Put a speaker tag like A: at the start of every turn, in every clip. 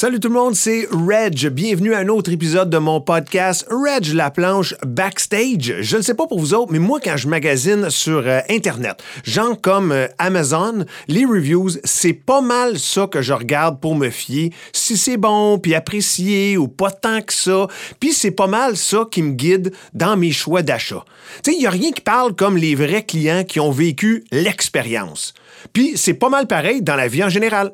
A: Salut tout le monde, c'est Reg. Bienvenue à un autre épisode de mon podcast Reg la planche backstage. Je ne sais pas pour vous autres, mais moi quand je magasine sur euh, internet, gens comme euh, Amazon, les reviews, c'est pas mal ça que je regarde pour me fier si c'est bon puis apprécié ou pas tant que ça. Puis c'est pas mal ça qui me guide dans mes choix d'achat. Tu sais, il y a rien qui parle comme les vrais clients qui ont vécu l'expérience. Puis c'est pas mal pareil dans la vie en général.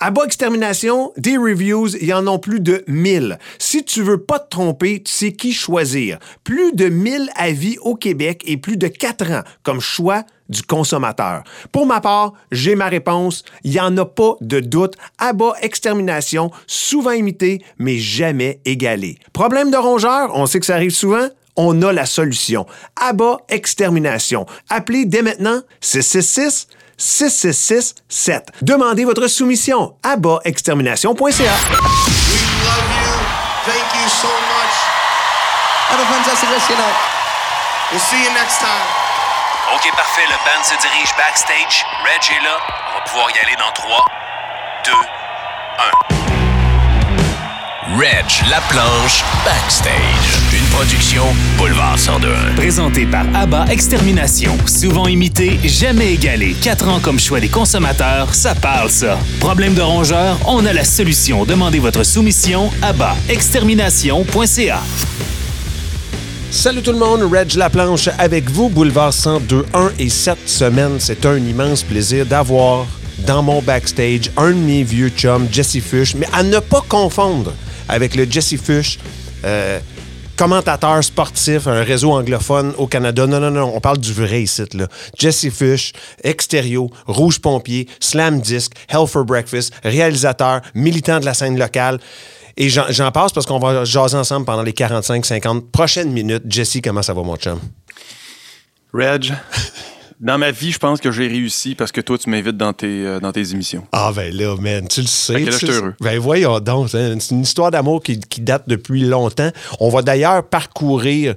A: À bas extermination, des reviews, il y en a plus de 1000. Si tu veux pas te tromper, tu sais qui choisir. Plus de 1000 avis au Québec et plus de 4 ans comme choix du consommateur. Pour ma part, j'ai ma réponse. Il n'y en a pas de doute. À extermination, souvent imité, mais jamais égalé. Problème de rongeur, on sait que ça arrive souvent on a la solution. Abat Extermination. Appelez dès maintenant 666 6667. Demandez votre soumission à bas-extermination.ca. We love you. Thank you so much. Have a fantastic rest of your night.
B: We'll see you next time. OK, parfait. Le band se dirige backstage. Reg est là. On va pouvoir y aller dans 3, 2, 1. Reg, la planche, backstage. Production Boulevard 102.
C: Présenté par ABBA Extermination. Souvent imité, jamais égalé. Quatre ans comme choix des consommateurs, ça parle ça. Problème de rongeur, on a la solution. Demandez votre soumission à extermination.ca.
A: Salut tout le monde, Reg Laplanche avec vous, Boulevard 102, 1 et 7 semaines. C'est un immense plaisir d'avoir dans mon backstage un de mes vieux chums, Jesse Fush, mais à ne pas confondre avec le Jesse Fush euh, commentateur sportif, un réseau anglophone au Canada. Non, non, non, on parle du vrai site, là. Jesse Fish, Extérieur, Rouge Pompier, Slam Disc, Hell for Breakfast, réalisateur, militant de la scène locale. Et j'en passe parce qu'on va jaser ensemble pendant les 45-50 prochaines minutes. Jesse, comment ça va, mon chum?
D: Reg, dans ma vie, je pense que j'ai réussi parce que toi, tu m'invites dans tes, euh, dans tes émissions.
A: Ah, ben là, man, tu le sais.
D: là, je suis heureux.
A: Ben voyons donc, c'est une histoire d'amour qui, date depuis longtemps. On va d'ailleurs parcourir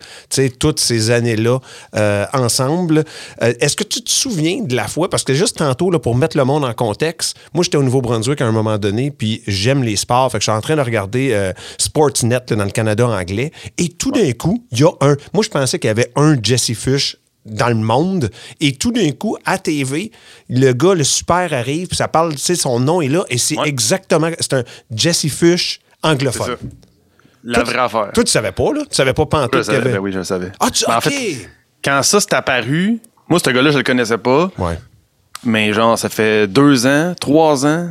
A: toutes ces années-là euh, ensemble. Euh, est-ce que tu te souviens de la fois, parce que juste tantôt, là, pour mettre le monde en contexte, moi, j'étais au Nouveau-Brunswick à un moment donné, puis j'aime les sports, fait que je suis en train de regarder Sportsnet dans le Canada anglais, et tout d'un coup, il y a un... Moi, je pensais qu'il y avait un Jesse Fish dans le monde. Et tout d'un coup, à TV, le gars, le super arrive, puis ça parle, tu sais, son nom est là, et c'est exactement, c'est un Jesse Fish anglophone.
D: La vraie affaire.
A: Toi, tu savais pas, là? Tu savais pas pantoute
D: qu'il avait... Ben oui, je le savais.
A: Ah, tu...
D: Ben,
A: en fait,
D: quand ça s'est apparu, moi, ce gars-là, je le connaissais pas.
A: Ouais.
D: Mais genre, ça fait deux ans, trois ans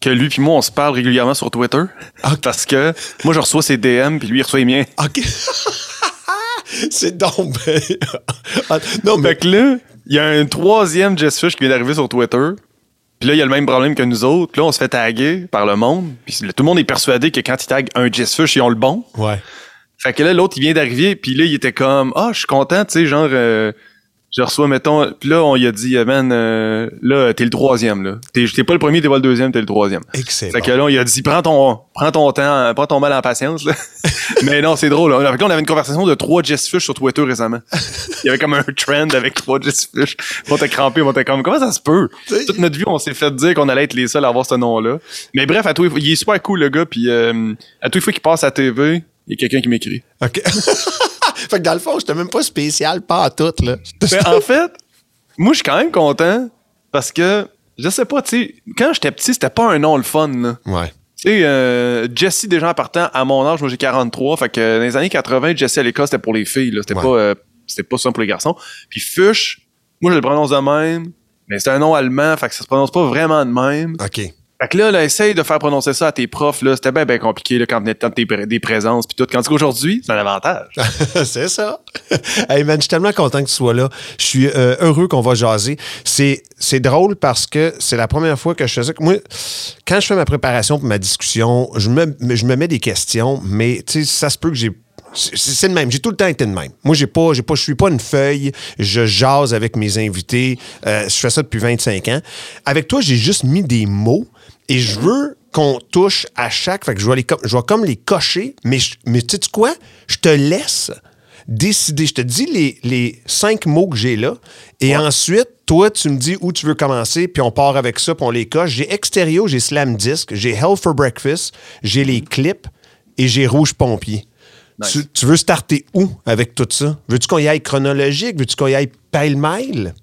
D: que lui puis moi, on se parle régulièrement sur Twitter. Parce que moi, je reçois ses DM, puis lui, il reçoit les miens.
A: OK. C'est donc ah,
D: non, mais... Fait que là, il y a un troisième Jess Fish qui vient d'arriver sur Twitter. Puis là, il y a le même problème que nous autres. Puis là, on se fait taguer par le monde. Puis tout le monde est persuadé que quand ils taguent un Jess Fish, ils ont le bon.
A: Ouais.
D: Fait que là, l'autre, il vient d'arriver. Puis là, il était comme, ah, je suis content, tu sais, genre, euh, je reçois, mettons, puis là, on lui a dit, man, euh, là, t'es le troisième, là. T'es, pas le premier, t'es pas le deuxième, t'es le troisième.
A: Excellent.
D: Fait que là, on lui a dit, prends ton, prends ton temps, prends ton mal en patience, là. Mais non, c'est drôle, là. Fait que là, on avait une conversation de trois Jess Fish sur Twitter récemment. Il y avait comme un trend avec trois Jess Fish. On t'a crampé, on t'a comme, comment ça se peut? Toute notre vie, on s'est fait dire qu'on allait être les seuls à avoir ce nom-là. Mais bref, à tout, il est super cool, le gars, puis euh, à toute fois qu'il passe à TV, il y a quelqu'un qui m'écrit.
A: OK. fait que dans le fond, j'étais même pas spécial, pas à tout, là.
D: Ben, en fait, moi, je suis quand même content parce que, je sais pas, tu sais, quand j'étais petit, c'était pas un nom le fun, là.
A: Ouais.
D: Tu sais, euh, Jesse, déjà en partant, à mon âge, moi j'ai 43, fait que dans les années 80, Jesse à l'école, c'était pour les filles, là. C'était pas, euh, c'était pas ça pour les garçons. Puis Fush, moi je le prononce de même, mais c'est un nom allemand, fait que ça se prononce pas vraiment de même.
A: OK.
D: Fait que là, là, essaye de faire prononcer ça à tes profs, là. C'était bien, bien compliqué, là, quand venait le temps de des présences puis tout. Quand qu'aujourd'hui, c'est un avantage.
A: c'est ça. hey man, je suis tellement content que tu sois là. Je suis euh, heureux qu'on va jaser. C'est, c'est drôle parce que c'est la première fois que je faisais. Moi, quand je fais ma préparation pour ma discussion, je me, je me mets des questions, mais ça se peut que j'ai c'est le même. J'ai tout le temps été de même. Moi, j'ai pas, j'ai pas, je suis pas une feuille. Je jase avec mes invités. Euh, je fais ça depuis 25 ans. Avec toi, j'ai juste mis des mots et je veux qu'on touche à chaque. Fait que je vais, les, je vais comme les cocher, mais, mais tu sais quoi? Je te laisse décider. Je te dis les, les cinq mots que j'ai là. Et ensuite, toi, tu me dis où tu veux commencer, puis on part avec ça, puis on les coche. J'ai Extérieur, j'ai Slam Disc, j'ai Hell for Breakfast, j'ai les clips et j'ai Rouge Pompier.
D: Nice.
A: Tu, tu veux starter où avec tout ça? Veux-tu qu'on y aille chronologique? Veux-tu qu'on y aille pêle-mêle?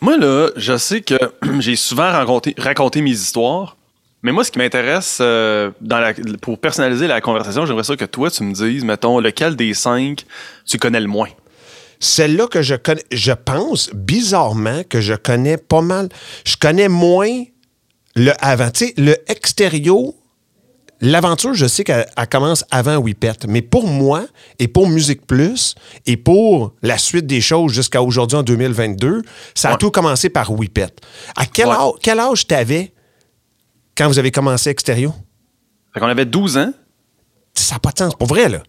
D: Moi, là, je sais que j'ai souvent raconté, raconté mes histoires, mais moi, ce qui m'intéresse euh, dans la- pour personnaliser la conversation, j'aimerais ça que toi, tu me dises, mettons, lequel des cinq tu connais le moins?
A: Celle-là que je connais, je pense bizarrement que je connais pas mal. Je connais moins le avant. Tu sais, le extérieur, l'aventure, je sais qu'elle elle commence avant Whippet. Mais pour moi, et pour Musique Plus, et pour la suite des choses jusqu'à aujourd'hui en 2022, ça a
D: Ouais.
A: tout commencé par Whippet. À quel,
D: Ouais.
A: âge, quel âge t'avais quand vous avez commencé Extérieur?
D: Fait qu'on avait 12 ans.
A: Ça n'a pas de sens. Pour vrai, là.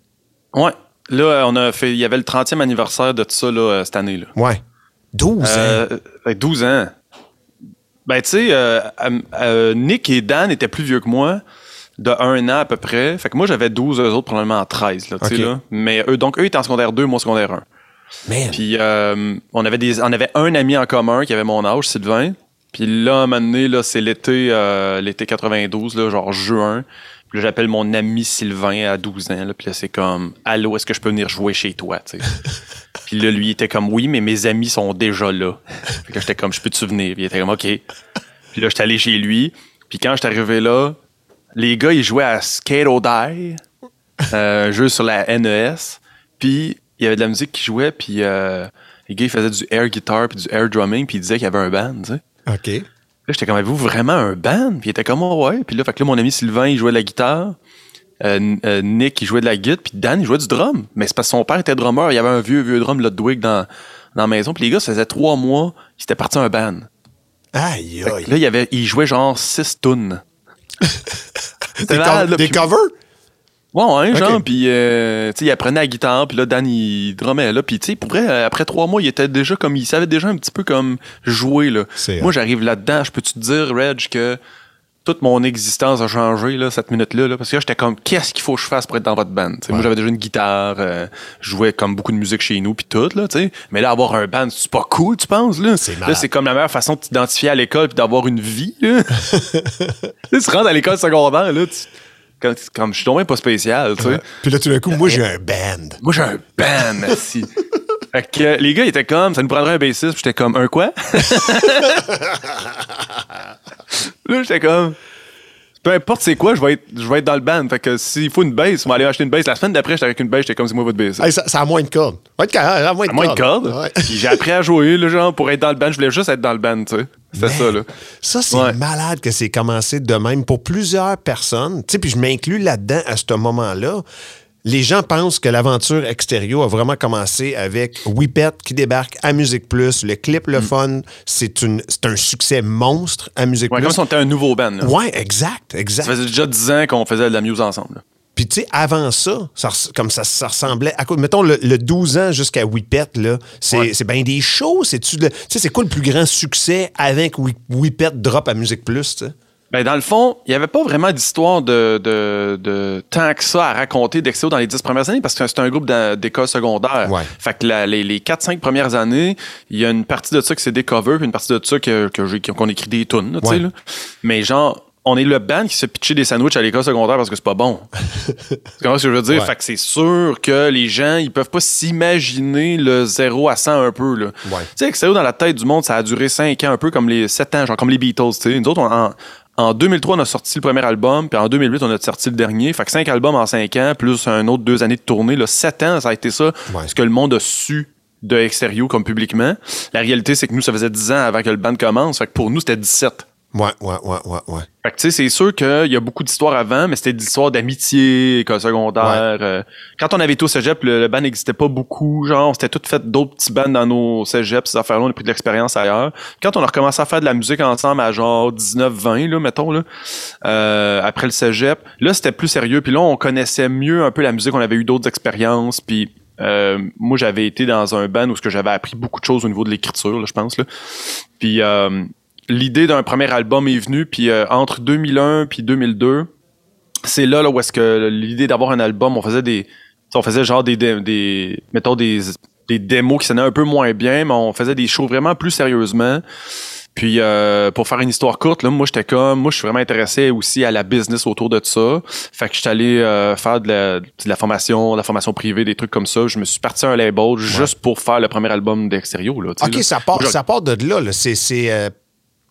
D: Ouais. Là, on a fait, il y avait le 30e anniversaire de tout ça, là, euh, cette année, là.
A: Ouais. 12 ans.
D: Euh, fait que 12 ans. Ben, tu sais, euh, euh, euh, Nick et Dan étaient plus vieux que moi, de un an à peu près. Fait que moi, j'avais 12, eux autres, probablement en 13, là, là. Mais eux, donc, eux étaient en secondaire 2, moi, en secondaire 1.
A: Man.
D: Puis, euh, on, avait des, on avait un ami en commun qui avait mon âge, Sylvain. Puis là, à un moment donné, là, c'est l'été, euh, l'été 92, là, genre juin. Puis là, j'appelle mon ami Sylvain à 12 ans. Là, puis là, c'est comme, allô, est-ce que je peux venir jouer chez toi? puis là, lui, il était comme, oui, mais mes amis sont déjà là. Fait que j'étais comme, je peux-tu venir? Puis il était comme, OK. Puis là, j'étais allé chez lui. Puis quand j'étais arrivé là, les gars, ils jouaient à Skate or Die, euh, un jeu sur la NES. Puis il y avait de la musique qui jouait, puis euh, les gars, ils faisaient du air guitar puis du air drumming, puis ils disaient qu'il y avait un band, tu sais.
A: OK.
D: Là, j'étais comme, avez-vous vraiment un band? Puis il était comme, oh, ouais. Puis là, fait que là, mon ami Sylvain, il jouait de la guitare. Euh, euh, Nick, il jouait de la guitare. Puis Dan, il jouait du drum. Mais c'est parce que son père était drummer. Il y avait un vieux, vieux drum Ludwig dans, dans la maison. Puis les gars, ça faisait trois mois qu'ils étaient partis un band.
A: Aïe, aïe.
D: là, il, y avait, il jouait genre six tunes.
A: Des,
D: là,
A: des
D: puis-
A: covers?
D: Ouais, genre, puis euh, tu sais, il apprenait la guitare, puis là, Dan, il drummait, là, puis tu sais, pour vrai, euh, après trois mois, il était déjà comme, il savait déjà un petit peu comme jouer, là. Moi, j'arrive là-dedans, je peux-tu te dire, Reg, que toute mon existence a changé, là, cette minute-là, là, parce que là, j'étais comme, qu'est-ce qu'il faut que je fasse pour être dans votre band? Moi, j'avais déjà une guitare, euh, je jouais comme beaucoup de musique chez nous, puis tout, là, tu sais. Mais là, avoir un band, c'est pas cool, tu penses, là?
A: C'est
D: Là,
A: malade.
D: c'est comme la meilleure façon de t'identifier à l'école, puis d'avoir une vie, là. Tu rentres à l'école secondaire, là, tu- comme, comme je suis tombé pas spécial, tu sais.
A: Puis là, tout d'un coup, moi, j'ai un band.
D: Moi, j'ai un band, merci. fait que euh, les gars, ils étaient comme, ça nous prendrait un bassiste. Puis j'étais comme, un quoi? là, j'étais comme, peu importe c'est quoi, je vais être, je vais être dans le band. Fait que s'il faut une bass, on va aller acheter une bass. La semaine d'après, j'étais avec une bass, j'étais comme, c'est moi votre bassiste.
A: Hey, ça, ça a moins de cordes. Ouais, à moins de
D: À moins de cordes.
A: Ouais.
D: Puis j'ai appris à jouer, là, genre, pour être dans le band. Je voulais juste être dans le band, tu sais. C'était ça, là.
A: Ça, c'est
D: Ouais.
A: malade que c'est commencé de même pour plusieurs personnes. Tu sais, puis je m'inclus là-dedans à ce moment-là. Les gens pensent que l'aventure extérieure a vraiment commencé avec Whippet qui débarque à Musique Plus. Le clip,
D: Mm.
A: le fun, c'est un succès monstre à Musique
D: Ouais,
A: Plus.
D: comme si on était un nouveau band, là.
A: Ouais, exact, exact.
D: Ça faisait déjà 10 ans qu'on faisait de la musique ensemble, là.
A: Puis, tu sais, avant ça, comme ça, ça ressemblait à? Mettons, le, le 12 ans jusqu'à Whippet, là, c'est
D: Ouais.
A: bien des shows. Tu sais, c'est quoi le plus grand succès avec Whi- Whippet drop à Musique Plus, tu sais?
D: Ben, dans le fond, il n'y avait pas vraiment d'histoire de, de, de tant que ça à raconter d'Exo dans les dix premières années parce que c'est un groupe d'école secondaire.
A: Ouais.
D: Fait que la- les, les 4-5 premières années, il y a une partie de ça que c'est des covers puis une partie de ça que, qu'on écrit des tunes. là, tu sais,
A: Ouais.
D: là. Mais genre, on est le band qui se pitcher des sandwichs à l'école secondaire parce que c'est pas bon. tu comprends ce que je veux dire?
A: Ouais.
D: Fait que c'est sûr que les gens, ils peuvent pas s'imaginer le 0 à 100 un peu. Là.
A: Ouais.
D: Tu sais, Exo dans la tête du monde, ça a duré 5 ans, un peu comme les 7 ans, genre comme les Beatles. tu sais. Nous autres, on- en, en 2003, on a sorti le premier album, puis en 2008, on a sorti le dernier. Fait que 5 albums en 5 ans, plus un autre 2 années de tournée. Là, 7 ans, ça a été ça.
A: Ouais.
D: Ce que le monde a su de extérieur comme publiquement. La réalité, c'est que nous, ça faisait 10 ans avant que le band commence. Fait que pour nous, c'était 17.
A: Ouais, ouais, ouais, ouais, ouais.
D: Fait que tu sais, c'est sûr qu'il y a beaucoup d'histoires avant, mais c'était des histoires d'amitié, école secondaire. euh, quand on avait été au cégep, le, le band n'existait pas beaucoup. Genre, on s'était tout fait d'autres petits bands dans nos cégeps, ces affaires-là, on a pris de l'expérience ailleurs. Quand on a recommencé à faire de la musique ensemble à genre 19-20, là, mettons, là, euh, après le cégep, là, c'était plus sérieux. Puis là, on connaissait mieux un peu la musique, on avait eu d'autres expériences. Puis euh, moi, j'avais été dans un band où ce que j'avais appris beaucoup de choses au niveau de l'écriture, là, je pense. Là. Puis euh, l'idée d'un premier album est venue, puis euh, entre 2001 puis 2002, c'est là, là où est-ce que l'idée d'avoir un album, on faisait des... on faisait genre des, des mettons des, des démos qui sonnaient un peu moins bien, mais on faisait des shows vraiment plus sérieusement. Puis euh, pour faire une histoire courte, là, moi j'étais comme, moi je suis vraiment intéressé aussi à la business autour de ça. Fait que j'étais allé euh, faire de la, de la formation, de la formation privée, des trucs comme ça. Je me suis parti à un label juste pour faire le premier album d'Extérieur.
A: OK,
D: là.
A: ça part,
D: Moi,
A: ça part de là. là. C'est, c'est, euh,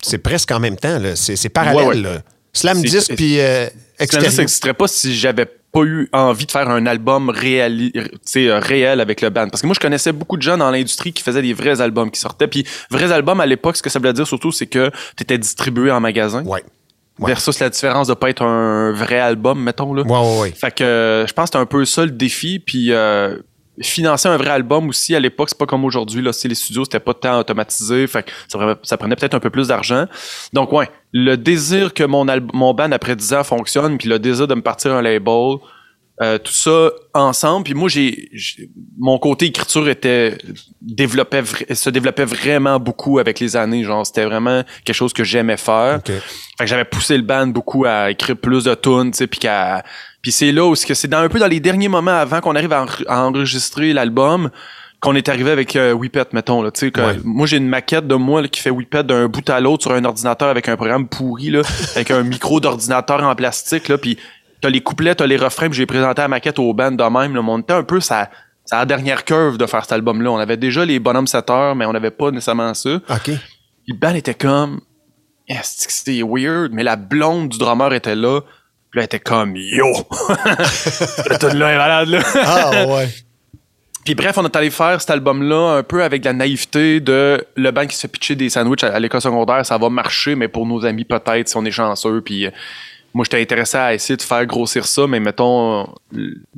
A: c'est presque en même temps. là. C'est, parallèle.
D: Ouais, ouais.
A: là. Slam
D: C'est-
A: 10
D: c'est-
A: puis euh,
D: n'existerait pas si j'avais pas eu envie de faire un album sais, euh, réel avec le band. Parce que moi, je connaissais beaucoup de gens dans l'industrie qui faisaient des vrais albums qui sortaient. Puis, vrais albums à l'époque, ce que ça voulait dire surtout, c'est que tu étais distribué en magasin.
A: Ouais. Ouais.
D: Versus la différence de pas être un vrai album, mettons. Là.
A: Ouais, ouais, ouais.
D: Fait que euh, je pense que c'était un peu ça le défi. Puis euh, financer un vrai album aussi à l'époque, c'est pas comme aujourd'hui. Là, c'est les studios, c'était pas tant automatisé. Fait que ça, prenait- peut-être un peu plus d'argent. Donc ouais, le désir que mon, mon band après 10 ans fonctionne, puis le désir de me partir un label, euh, tout ça ensemble. Puis moi, j'ai, mon côté écriture était développait, se développait vraiment beaucoup avec les années. Genre, c'était vraiment quelque chose que j'aimais faire.
A: OK.
D: Fait que j'avais poussé le band beaucoup à écrire plus de tunes, tu sais, puis qu'à puis c'est là où c'est que c'est dans un peu dans les derniers moments avant qu'on arrive à, enre- à enregistrer l'album qu'on est arrivé avec euh, Whippet, mettons là, tu sais que
A: Ouais.
D: moi j'ai une maquette de moi là, qui fait Whippet d'un bout à l'autre sur un ordinateur avec un programme pourri là, avec un micro d'ordinateur en plastique là, puis t'as les couplets, t'as les refrains, puis j'ai présenté la maquette au band de même, là, mais on était un peu ça la dernière curve de faire cet album-là. On avait déjà les bonhommes 7 heures, mais on n'avait pas nécessairement ça.
A: OK.
D: Le band était comme que c'était weird, mais la blonde du drummer était là. Puis là, elle était comme Yo! Le tune là est malade là.
A: Ah, ouais.
D: Puis bref, on est allé faire cet album-là un peu avec la naïveté de le band qui se fait pitcher des sandwichs à, à l'école secondaire, ça va marcher, mais pour nos amis peut-être si on est chanceux. Puis euh, moi, j'étais intéressé à essayer de faire grossir ça, mais mettons,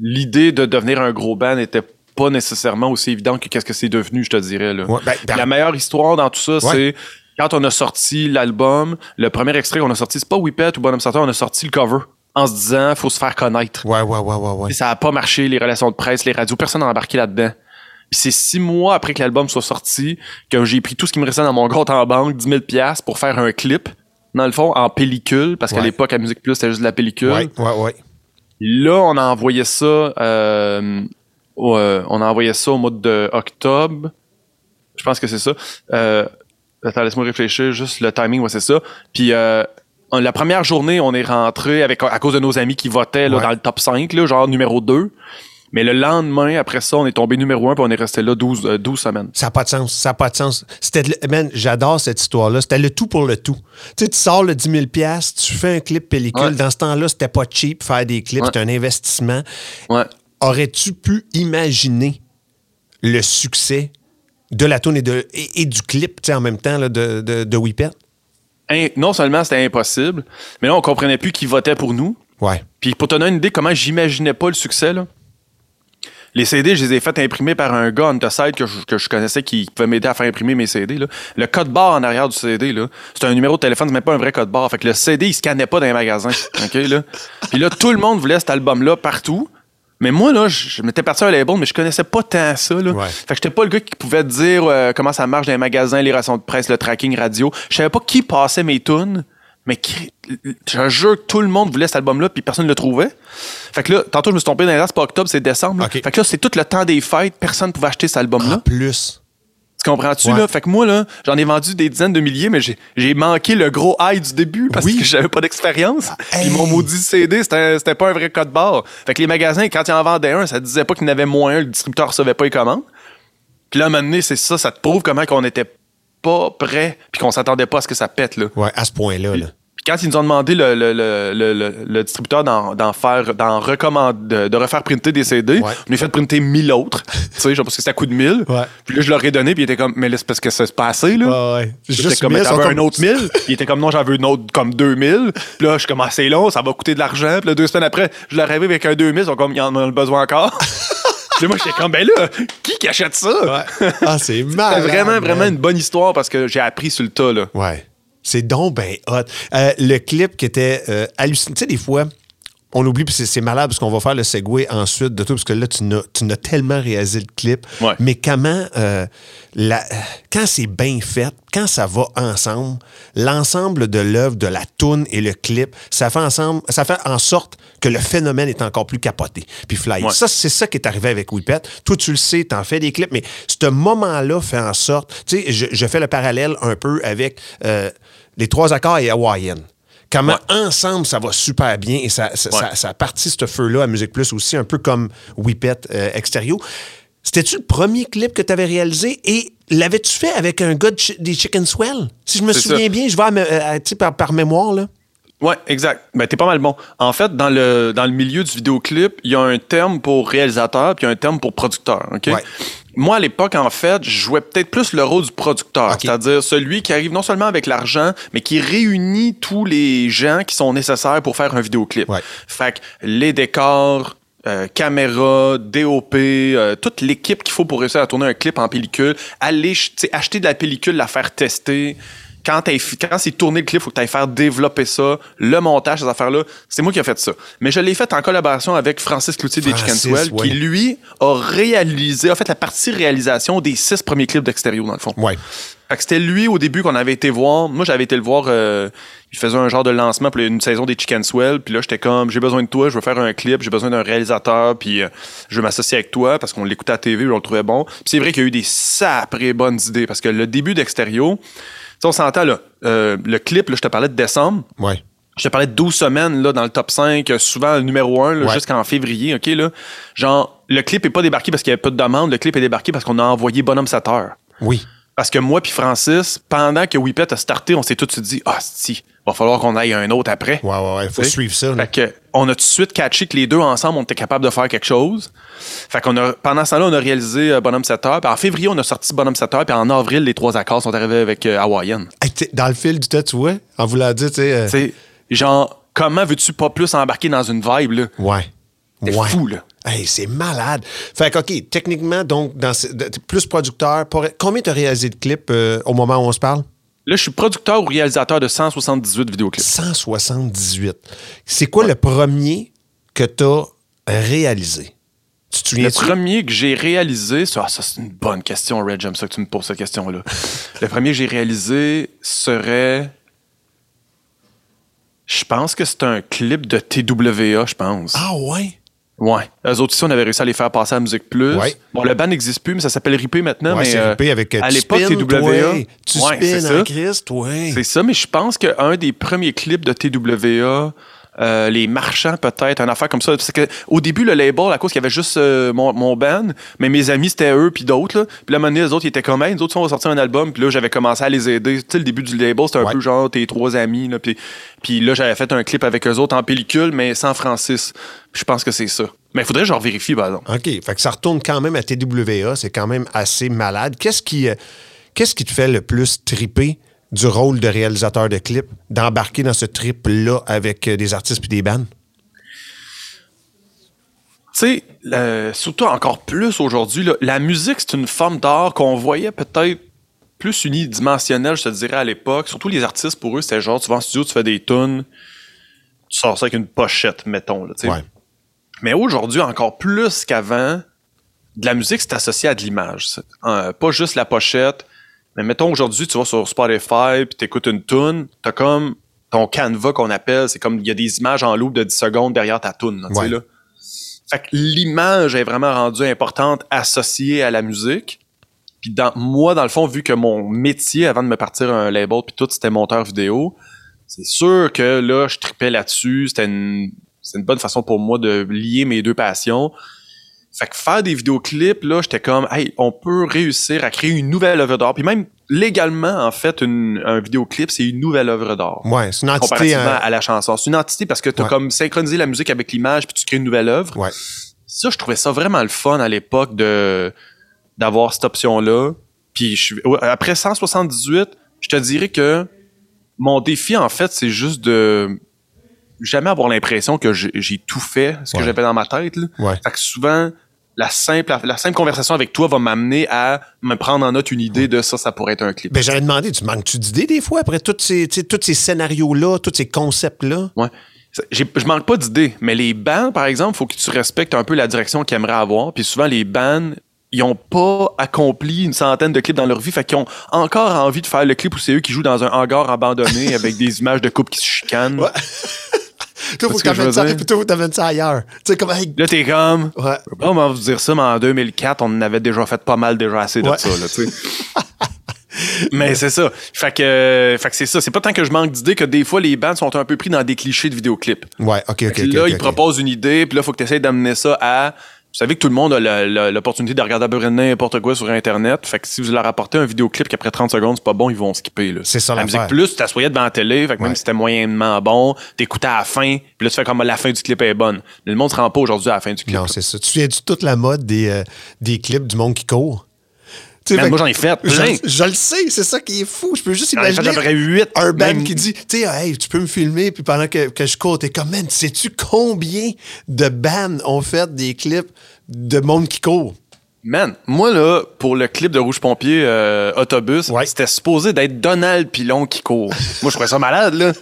D: l'idée de devenir un gros band n'était pas nécessairement aussi évident que qu'est-ce que c'est devenu, je te dirais. Là.
A: Ouais, ben, ben-
D: La meilleure histoire dans tout ça,
A: Ouais.
D: c'est quand on a sorti l'album, le premier extrait qu'on a sorti, c'est pas Whippet ou Bonhomme Saturn, on a sorti le cover en se disant faut se faire connaître.
A: Ouais, ouais, ouais, ouais, ouais.
D: Et ça a pas marché, les relations de presse, les radios, personne n'a embarqué là-dedans. Puis c'est six mois après que l'album soit sorti que j'ai pris tout ce qui me restait dans mon compte en banque, 10 000 piastres, pour faire un clip, dans le fond, en pellicule, parce qu'à
A: Ouais.
D: l'époque, à Musique Plus, c'était juste de la pellicule.
A: Ouais, ouais, ouais.
D: Là, on a envoyé ça, euh, au, euh, on a envoyé ça au mois de octobre. Je pense que c'est ça. Euh, attends, laisse-moi réfléchir, juste le timing, ouais, c'est ça. Puis on- la première journée, on est rentré avec à cause de nos amis qui votaient là,
A: Ouais.
D: dans le top 5, là, genre numéro 2. Mais le lendemain, après ça, on est tombé numéro 1 puis on est resté là 12, euh, 12 semaines.
A: Ça n'a pas de sens. Ça n'a pas de sens. C'était, man, j'adore cette histoire-là. C'était le tout pour le tout. Tu sais, tu sors le 10 000 tu fais un clip pellicule.
D: Ouais.
A: Dans ce temps-là, c'était pas cheap faire des clips.
D: Ouais.
A: C'était un investissement.
D: Ouais.
A: Aurais-tu pu imaginer le succès de la tune et, de, et, et du clip, en même temps, là, de, de, de?
D: In- non seulement c'était impossible, mais là, on comprenait plus qui votait pour nous.
A: Ouais.
D: Puis pour te donner une idée comment j'imaginais pas le succès, là, les CD, je les ai fait imprimer par un gars on the side que je, que je connaissais qui pouvait m'aider à faire imprimer mes CD. Là. Le code barre en arrière du CD, c'est un numéro de téléphone, c'est même pas un vrai code barre. Fait que le CD, il scannait pas dans les magasins. OK, là? Puis là, tout le monde voulait cet album-là partout. Mais moi, là, je, je m'étais parti à un label, mais je connaissais pas tant ça. Là.
A: Ouais.
D: Fait que j'étais pas le gars qui pouvait te dire euh, comment ça marche dans les magasins, les rations de presse, le tracking radio. Je savais pas qui passait mes tunes, mais je jure que tout le monde voulait cet album-là, puis personne ne le trouvait. Fait que là, tantôt, je me suis trompé dans les c'est pas octobre, c'est décembre. Fait que là, c'est tout le temps des fêtes, personne ne pouvait acheter cet
A: En
D: album-là.
A: plus.
D: Tu comprends-tu,
A: Ouais.
D: là? Fait que moi, là, j'en ai vendu des dizaines de milliers, mais j'ai, manqué le gros high du début parce
A: Oui.
D: que j'avais pas d'expérience.
A: Ah,
D: Puis mon
A: hey.
D: maudit CD, c'était, c'était pas un vrai code barre. Fait que les magasins, quand ils en vendaient un, ça disait pas qu'il y en avait moins un, le distributeur recevait pas les commandes. Puis là, à un moment donné, c'est ça, ça te prouve comment qu'on était pas prêt puis qu'on s'attendait pas à ce que ça pète, là.
A: Ouais, à ce point-là. Là.
D: Puis quand ils nous ont demandé le, le, le, le, distributeur d'en, d'en faire, d'en recommander, de, refaire printer des CD,
A: Ouais.
D: on a fait printer 1000 autres. tu sais, genre parce que coup de 1000.
A: Ouais.
D: Puis là, je leur ai donné, puis ils étaient comme, mais là, c'est parce que ça se passait, là.
A: Ouais, Juste
D: comme, mais
A: 1000,
D: t'en
A: sont
D: veux
A: comme-
D: un autre 1000? Il était comme, non, j'en veux une autre comme 2000. Puis là, je suis comme, ah, c'est long, ça va coûter de l'argent. Puis là, deux semaines après, je leur arrive avec un 2000, ils sont comme, il en a besoin encore. Puis moi, j'étais comme, ben là, qui qui achète ça?
A: Ah, c'est mal.
D: C'était vraiment, vraiment une bonne histoire parce que j'ai appris sur le tas, là.
A: Ouais. C'est donc ben hot. Euh, le clip qui était euh, hallucinant. Tu sais, des fois, on oublie, puis c'est malade parce qu'on va faire le segway ensuite de tout, parce que là, tu n'as tellement réalisé le clip. Mais comment, euh, la, quand c'est bien fait, quand ça va ensemble, l'ensemble de l'œuvre, de la toune et le clip, ça fait ensemble, ça fait en sorte que le phénomène est encore plus capoté. Puis Fly. Ça, c'est ça qui est arrivé avec Whippet. Toi, tu le sais, t'en fais des clips, mais ce moment-là fait en sorte, tu sais, je, fais le parallèle un peu avec euh, les trois accords et Hawaiian. Comment ensemble ça va super bien et ça, ça, ça, a parti ce feu-là à Musique Plus aussi, un peu comme Whippet euh, Extérieur. C'était-tu le premier clip que tu avais réalisé et l'avais-tu fait avec un gars des Chicken Swell? Si je me souviens bien, je vais euh, par, par mémoire, là.
D: Ouais, exact. Ben, t'es pas mal bon. En fait, dans le, dans le milieu du vidéoclip, il y a un terme pour réalisateur puis il y a un terme pour producteur. OK? Moi, à l'époque, en fait, je jouais peut-être plus le rôle du producteur, c'est-à-dire celui qui arrive non seulement avec l'argent, mais qui réunit tous les gens qui sont nécessaires pour faire un vidéoclip. Fait que les décors, euh, caméra, DOP, euh, toute l'équipe qu'il faut pour réussir à tourner un clip en pellicule, aller acheter de la pellicule, la faire tester, quand, quand c'est tourné le clip, il faut que tu ailles faire développer ça, le montage, ces affaires-là. C'est moi qui ai fait ça. Mais je l'ai fait en collaboration avec Francis Cloutier des Chicken Swell, qui lui a réalisé, a fait la partie réalisation des six premiers clips d'extérieur, dans le fond.
A: Ouais.
D: Fait que c'était lui au début qu'on avait été voir. Moi, j'avais été le voir. Euh, il faisait un genre de lancement pour une saison des Chicken Swell. Puis là, j'étais comme, j'ai besoin de toi, je veux faire un clip, j'ai besoin d'un réalisateur, puis euh, je veux m'associer avec toi parce qu'on l'écoutait à la TV, on le trouvait bon. Puis c'est vrai qu'il y a eu des saprées bonnes idées parce que le début d'extérieur, on s'entend, là, euh, le clip, là, je te parlais de décembre.
A: Ouais.
D: Je te parlais de 12 semaines là, dans le top 5, souvent le numéro 1 jusqu'en février. OK, là. Genre, le clip est pas débarqué parce qu'il y avait pas de demande. Le clip est débarqué parce qu'on a envoyé Bonhomme 7
A: Oui.
D: Parce que moi puis Francis, pendant que Whippet a starté, on s'est tout de suite dit Ah, si, va falloir qu'on aille un autre après.
A: Ouais, ouais, ouais. Faut suivre ça.
D: Fait que, on a tout de suite catché que les deux ensemble, on était capable de faire quelque chose. Fait qu'on a, pendant ce temps-là, on a réalisé euh, Bonhomme 7 heures. Puis en février, on a sorti Bonhomme 7 heures. Puis en avril, les trois accords sont arrivés avec euh, Hawaiian.
A: dans le fil du temps, tu vois, en vous l'a dit, tu sais.
D: Euh, genre, comment veux-tu pas plus embarquer dans une vibe, là?
A: Ouais.
D: C'est fou, là.
A: Hey, c'est malade. Fait que, OK, techniquement, donc, dans, plus producteur. Pour, combien tu as réalisé de clips euh, au moment où on se parle?
D: Là, je suis producteur ou réalisateur de 178 vidéoclips.
A: 178. C'est quoi le premier que tu as réalisé? Tu te souviens
D: Le premier que j'ai réalisé, ça, ça c'est une bonne question, Red. J'aime ça que tu me poses cette question-là. le premier que j'ai réalisé serait. Je pense que c'est un clip de TWA, je pense.
A: Ah ouais?
D: Ouais. Les autres ici, on avait réussi à les faire passer à Musique Plus. Bon, le band n'existe plus, mais ça s'appelle Ripé maintenant.
A: Ouais, c'est
D: euh,
A: Ripé avec
D: à l'époque, TWA.
A: Tu ouais, spins en Christ,
D: C'est ça, mais je pense qu'un des premiers clips de TWA, euh, les marchands peut-être, une affaire comme ça. Parce que au début, le label, à cause qu'il y avait juste euh, mon, mon, band, mais mes amis, c'était eux puis d'autres. Puis là, à un moment donné, les autres, ils étaient comme, hey, nous autres, on va sortir un album. Puis là, j'avais commencé à les aider. Tu sais, le début du label, c'était un peu genre tes trois amis. Là, puis, puis là, j'avais fait un clip avec eux autres en pellicule, mais sans Francis. Je pense que c'est ça. Mais il faudrait que je vérifie, par exemple.
A: OK. Fait que ça retourne quand même à TWA. C'est quand même assez malade. Qu'est-ce qui, euh, qu'est-ce qui te fait le plus triper? Du rôle de réalisateur de clip, d'embarquer dans ce trip-là avec euh, des artistes et des bandes?
D: Tu sais, surtout encore plus aujourd'hui, la musique, c'est une forme d'art qu'on voyait peut-être plus unidimensionnelle, je te dirais, à l'époque. Surtout les artistes, pour eux, c'était genre, tu vas en studio, tu fais des tunes, tu sors ça avec une pochette, mettons. Là, ouais. Mais aujourd'hui, encore plus qu'avant, de la musique, c'est associé à de l'image. pas juste la pochette, mais mettons aujourd'hui, tu vas sur Spotify puis écoutes une tune, t'as comme ton canevas qu'on appelle, c'est comme il y a des images en loop de 10 secondes derrière ta tune. Là, Fait que l'image est vraiment rendue importante associée à la musique. Puis dans, moi, dans le fond, vu que mon métier avant de me partir un label puis tout, c'était monteur vidéo, c'est sûr que là, je tripais là-dessus. C'était une, une bonne façon pour moi de lier mes deux passions. Fait que faire des vidéoclips, là, j'étais comme, hey, on peut réussir à créer une nouvelle œuvre d'art. Puis même légalement, en fait, une, un vidéoclip, c'est une nouvelle œuvre d'art.
A: Ouais, c'est une entité.
D: Comparativement euh, à la chanson. C'est une entité parce que tu as comme synchronisé la musique avec l'image puis tu crées une nouvelle œuvre.
A: Ouais.
D: Ça, je trouvais ça vraiment le fun à l'époque de d'avoir cette option-là. Puis je, après 178, je te dirais que mon défi, en fait, c'est juste de jamais avoir l'impression que j'ai tout fait, ce que j'avais dans ma tête. Là.
A: Ouais.
D: Fait que souvent, la simple, la, simple conversation avec toi va m'amener à me prendre en note une idée de ça, ça pourrait être un clip.
A: Ben, j'allais demander, tu manques-tu d'idées des fois après tous ces, tous ces scénarios-là, tous ces concepts-là?
D: Ouais. je manque pas d'idées, mais les bands, par exemple, faut que tu respectes un peu la direction qu'ils aimeraient avoir. Puis souvent, les bands, ils ont pas accompli une centaine de clips dans leur vie, fait qu'ils ont encore envie de faire le clip où c'est eux qui jouent dans un hangar abandonné avec des images de couples qui se chicanent.
A: Ouais. Toi, faut que t'amènes ça, toi, faut ça ailleurs. Tu sais, comme, hey,
D: Là, t'es comme.
A: Ouais.
D: Pas comment vous dire ça, mais en 2004, on en avait déjà fait pas mal déjà assez de
A: Ouais.
D: ça, là, tu sais. mais c'est ça. Fait que, fait que c'est ça. C'est pas tant que je manque d'idées que des fois, les bands sont un peu pris dans des clichés de vidéoclips.
A: Ouais, ok, ok,
D: Puis là, ils proposent une idée, puis là, il faut que tu essaies d'amener ça à. Vous savez que tout le monde a l'opportunité de regarder à peu près n'importe quoi sur Internet. Fait que si vous leur apportez un vidéoclip qu'après 30 secondes, c'est pas bon, ils vont skipper.
A: C'est ça,
D: La musique plus, tu t'assoyais devant la télé, fait que
A: Ouais.
D: même si c'était moyennement bon, t'écoutais à la fin, puis là, tu fais comme la fin du clip est bonne. Mais le monde se rend pas aujourd'hui à la fin du clip.
A: Non, c'est ça. Tu te souviens-tu toute la mode des, euh, des clips du monde qui court? Fait
D: moi, j'en ai fait
A: Je,
D: plein.
A: je le sais, c'est ça qui est fou. Je peux juste
D: J'en ai fait
A: imaginer
D: peu près huit,
A: un band
D: même-
A: qui dit, tu sais, hey, tu peux me filmer, puis pendant que, que je cours, t'es comme, man, sais-tu combien de bands ont fait des clips de monde qui court?
D: Man, moi, là, pour le clip de Rouge Pompier euh, Autobus,
A: Ouais.
D: c'était supposé d'être Donald Pilon qui court. moi, je trouvais ça malade, là.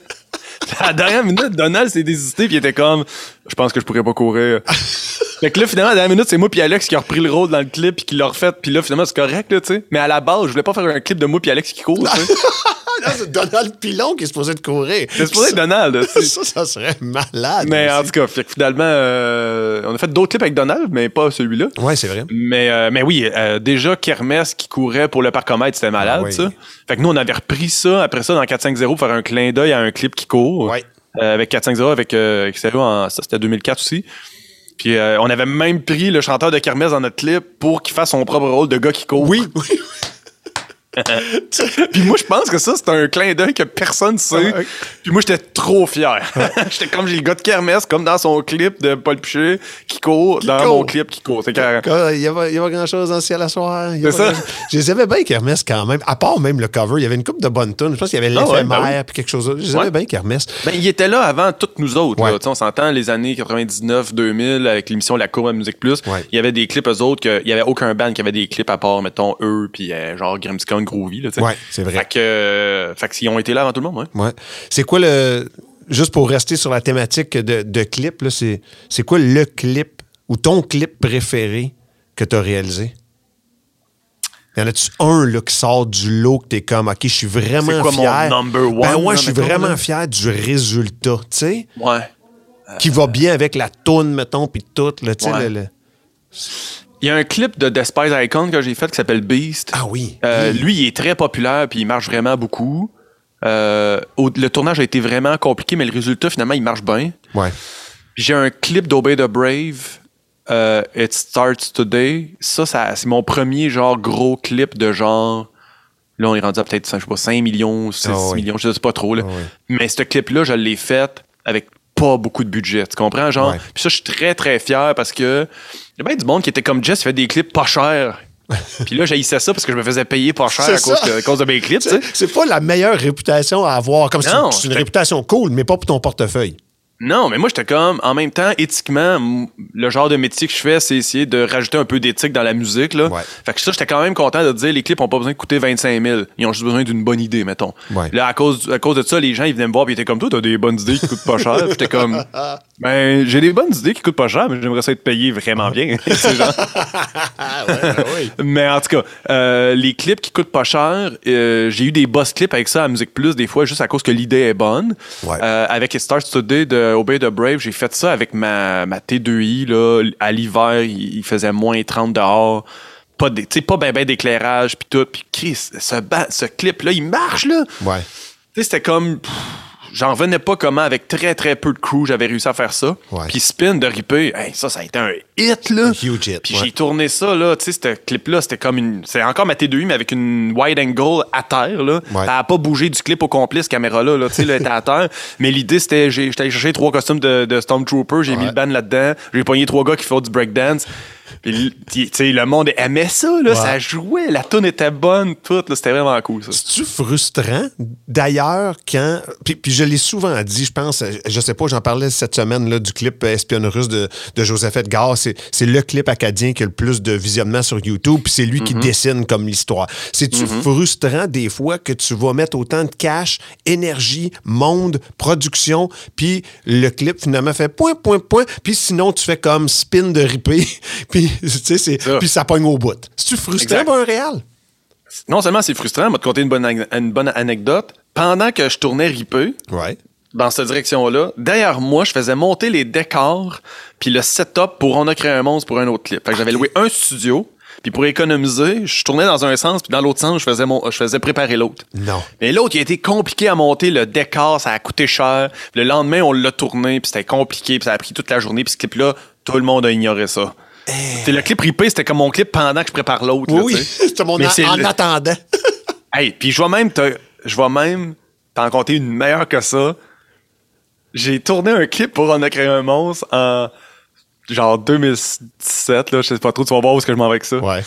D: À la dernière minute, Donald s'est désisté puis il était comme Je pense que je pourrais pas courir. fait que là, finalement, à la dernière minute, c'est moi puis Alex qui a repris le rôle dans le clip puis qui l'a refait. Puis là, finalement, c'est correct, là, tu sais. Mais à la base, je voulais pas faire un clip de moi puis Alex qui court, tu sais.
A: C'est Donald Pilon qui est supposé de courir.
D: C'est supposé être Donald, sais.
A: Ça, ça serait malade.
D: Mais en tout cas, fait finalement, euh, on a fait d'autres clips avec Donald, mais pas celui-là.
A: Ouais, c'est vrai.
D: Mais, euh, mais oui, euh, déjà, Kermesse qui courait pour le parcomètre, c'était malade,
A: Ah oui.
D: ça. Fait que nous, on avait repris ça, après ça, dans 450 pour faire un clin d'œil à un clip qui court.
A: Ouais.
D: Euh, avec 450 avec euh, XRO en, ça, c'était 2004 aussi. Puis euh, on avait même pris le chanteur de Kermesse dans notre clip pour qu'il fasse son propre rôle de gars qui court.
A: Oui, oui.
D: Puis moi, je pense que ça, c'est un clin d'œil que personne sait. Puis moi, j'étais trop fier. j'étais comme j'ai le gars de Kermesse, comme dans son clip de Paul Piché, qui court dans
A: court.
D: mon clip qui court. C'est carré.
A: Il n'y a, pas- il y a pas grand-chose dans le ciel à soir.
D: C'est ça.
A: grand- Je les avais bien Kermesse quand même. À part même le cover, il y avait une coupe de bonnes tunes. Je pense qu'il y avait
D: Ah ouais,
A: l'éphémère
D: ben oui.
A: puis quelque chose d'autre. Je les avais
D: Ouais.
A: bien Kermesse.
D: Ben, il était là avant toutes nous autres.
A: Ouais.
D: là. On s'entend les années 99-2000 avec l'émission La Courbe à Musique Plus. Il y avait des clips eux autres que il y avait aucun band qui avait des clips à part mettons eux puis euh, genre Grimmskong Groovy là.
A: Ouais, c'est vrai.
D: Fait que euh, fait ont été là avant tout le monde, ouais.
A: Ouais. C'est quoi le. Juste pour rester sur la thématique de, de clip, là, c'est, c'est quoi le clip ou ton clip préféré que tu as réalisé? Y en a-tu un là, qui sort du lot que t'es comme, OK, je suis vraiment
D: C'est quoi mon
A: fier?
D: number one,
A: Ben ouais, je suis vraiment
D: là?
A: fier du résultat, tu sais,
D: Ouais.
A: qui va bien avec la toune, mettons, puis tout, là, tu sais.
D: Ouais.
A: le- le-
D: Il y a un clip de Despise Icon que j'ai fait qui s'appelle Beast.
A: Ah oui.
D: Euh,
A: Oui.
D: Lui, il est très populaire puis il marche vraiment beaucoup. Euh, au- le tournage a été vraiment compliqué, mais le résultat, finalement, il marche bien.
A: Ouais.
D: J'ai un clip d'Obey the Brave. euh, It Starts Today. Ça, ça c'est mon premier genre gros clip de genre. Là, on est rendu à peut-être, je sais pas, 5 millions, 6
A: Ah oui.
D: millions, je sais pas trop. Là.
A: Ah oui.
D: Mais ce clip-là, je l'ai fait avec pas beaucoup de budget. Tu comprends? Genre, puis ça, je suis très, très fier parce que il y a bien du monde qui était comme Jess, fait des clips pas chers. puis là, j'haïssais ça parce que je me faisais payer pas cher à cause, de, à cause de mes clips.
A: C'est pas la meilleure réputation à avoir. Comme c'est- une réputation cool, mais pas pour ton portefeuille.
D: Non, mais moi, j'étais comme, en même temps, éthiquement, le genre de métier que je fais, c'est essayer de rajouter un peu d'éthique dans la musique. Là.
A: Ouais.
D: Fait que ça, j'étais quand même content de dire, les clips ont pas besoin de coûter 25 000. Ils ont juste besoin d'une bonne idée, mettons.
A: Ouais.
D: Là, à cause, à cause de ça, les gens, ils venaient me voir et ils étaient comme, toi, t'as des bonnes idées qui coûtent pas cher. J'étais comme, ben, j'ai des bonnes idées qui coûtent pas cher, mais j'aimerais ça être payé vraiment bien. Genre-
A: ouais, oui.
D: mais en tout cas, euh, les clips qui coûtent pas cher, euh, j'ai eu des boss clips avec ça à Musique Plus, des fois, juste à cause que l'idée est bonne.
A: Ouais.
D: Euh, avec It Starts Today de Obey the Brave, j'ai fait ça avec ma, ma T2i. Là, à l'hiver, il, faisait moins 30 dehors. Pas, sais, pas ben ben d'éclairage, puis tout. Puis Chris, ce, clip-là, il marche, là.
A: Ouais.
D: Tu sais, c'était comme. pff, J'en revenais pas comment, avec très très peu de crew, j'avais réussi à faire ça.
A: Ouais.
D: Puis Spin de Ripper, hey, ça, ça a été un hit, là.
A: Huge hit,
D: Puis
A: ouais.
D: j'ai tourné ça, là, tu sais, ce clip-là, c'était comme une. C'est encore ma T2i, mais avec une wide angle à terre, là.
A: Ouais.
D: Elle a pas bougé du clip au complet, cette caméra-là, là, tu sais, là, elle était à terre. Mais l'idée, c'était, j'étais allé chercher trois costumes de, de Stormtrooper, j'ai mis le band là-dedans, j'ai pogné trois gars qui font du breakdance. Puis, tu sais, le monde aimait ça, là, ça jouait, la tune était bonne, tout, c'était vraiment cool.
A: C'est-tu frustrant, d'ailleurs, quand... Puis, puis je l'ai souvent dit, je pense, je sais pas, j'en parlais cette semaine, là, du clip Espionne russe de, de Joseph Edgar. C'est, le clip acadien qui a le plus de visionnement sur YouTube, puis c'est lui qui dessine comme l'histoire. C'est-tu frustrant, des fois, que tu vas mettre autant de cash, énergie, monde, production, puis le clip, finalement, fait point, point, point, puis sinon, tu fais comme spin de ripé, puis tu sais, puis ça pogne au bout. C'est-tu frustrant pour un réel?
D: Non seulement c'est frustrant, moi, te conter une bonne, une bonne anecdote. Pendant que je tournais Ripeux,
A: ouais.
D: dans cette direction-là, derrière moi, je faisais monter les décors puis le setup pour On a créé un monstre pour un autre clip. Fait que j'avais loué un studio, puis pour économiser, je tournais dans un sens, puis dans l'autre sens, je faisais, mon, je faisais préparer l'autre.
A: Non.
D: Mais l'autre, il a été compliqué à monter. Le décor, ça a coûté cher. Le lendemain, on l'a tourné, puis c'était compliqué, puis ça a pris toute la journée. Puis ce clip-là, tout le monde a ignoré ça. C'est le clip ripé, c'était comme mon clip pendant que je prépare l'autre.
A: Oui, c'était mon
D: Mais
A: en, en
D: le-
A: attendant.
D: Hey, puis je vais même te, je vais même t'en compter une meilleure que ça. J'ai tourné un clip pour On a créé un monstre en genre 2017 là, je sais pas trop, tu vas voir où est-ce que je m'en vais avec ça.
A: ouais.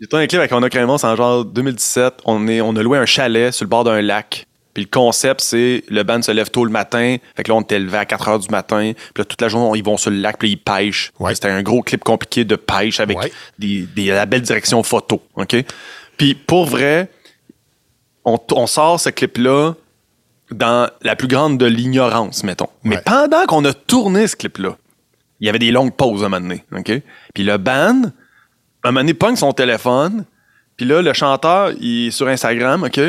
D: J'ai tourné un clip avec On a créé un monstre en genre 2017. On est, on a loué un chalet sur le bord d'un lac. Puis le concept, c'est le band se lève tôt le matin. Fait que là, on était levé à 4 heures du matin. Puis là, toute la journée, ils vont sur le lac, puis ils pêchent.
A: Ouais.
D: C'était un gros clip compliqué de pêche avec
A: Ouais.
D: des, des, la belle direction photo. OK? Puis pour vrai, on, on sort ce clip-là dans la plus grande de l'ignorance, mettons. Mais
A: Ouais.
D: pendant qu'on a tourné ce clip-là, il y avait des longues pauses à un moment donné. OK? Puis le band, à un moment donné, pogne son téléphone. Puis là, le chanteur, il est sur Instagram, OK?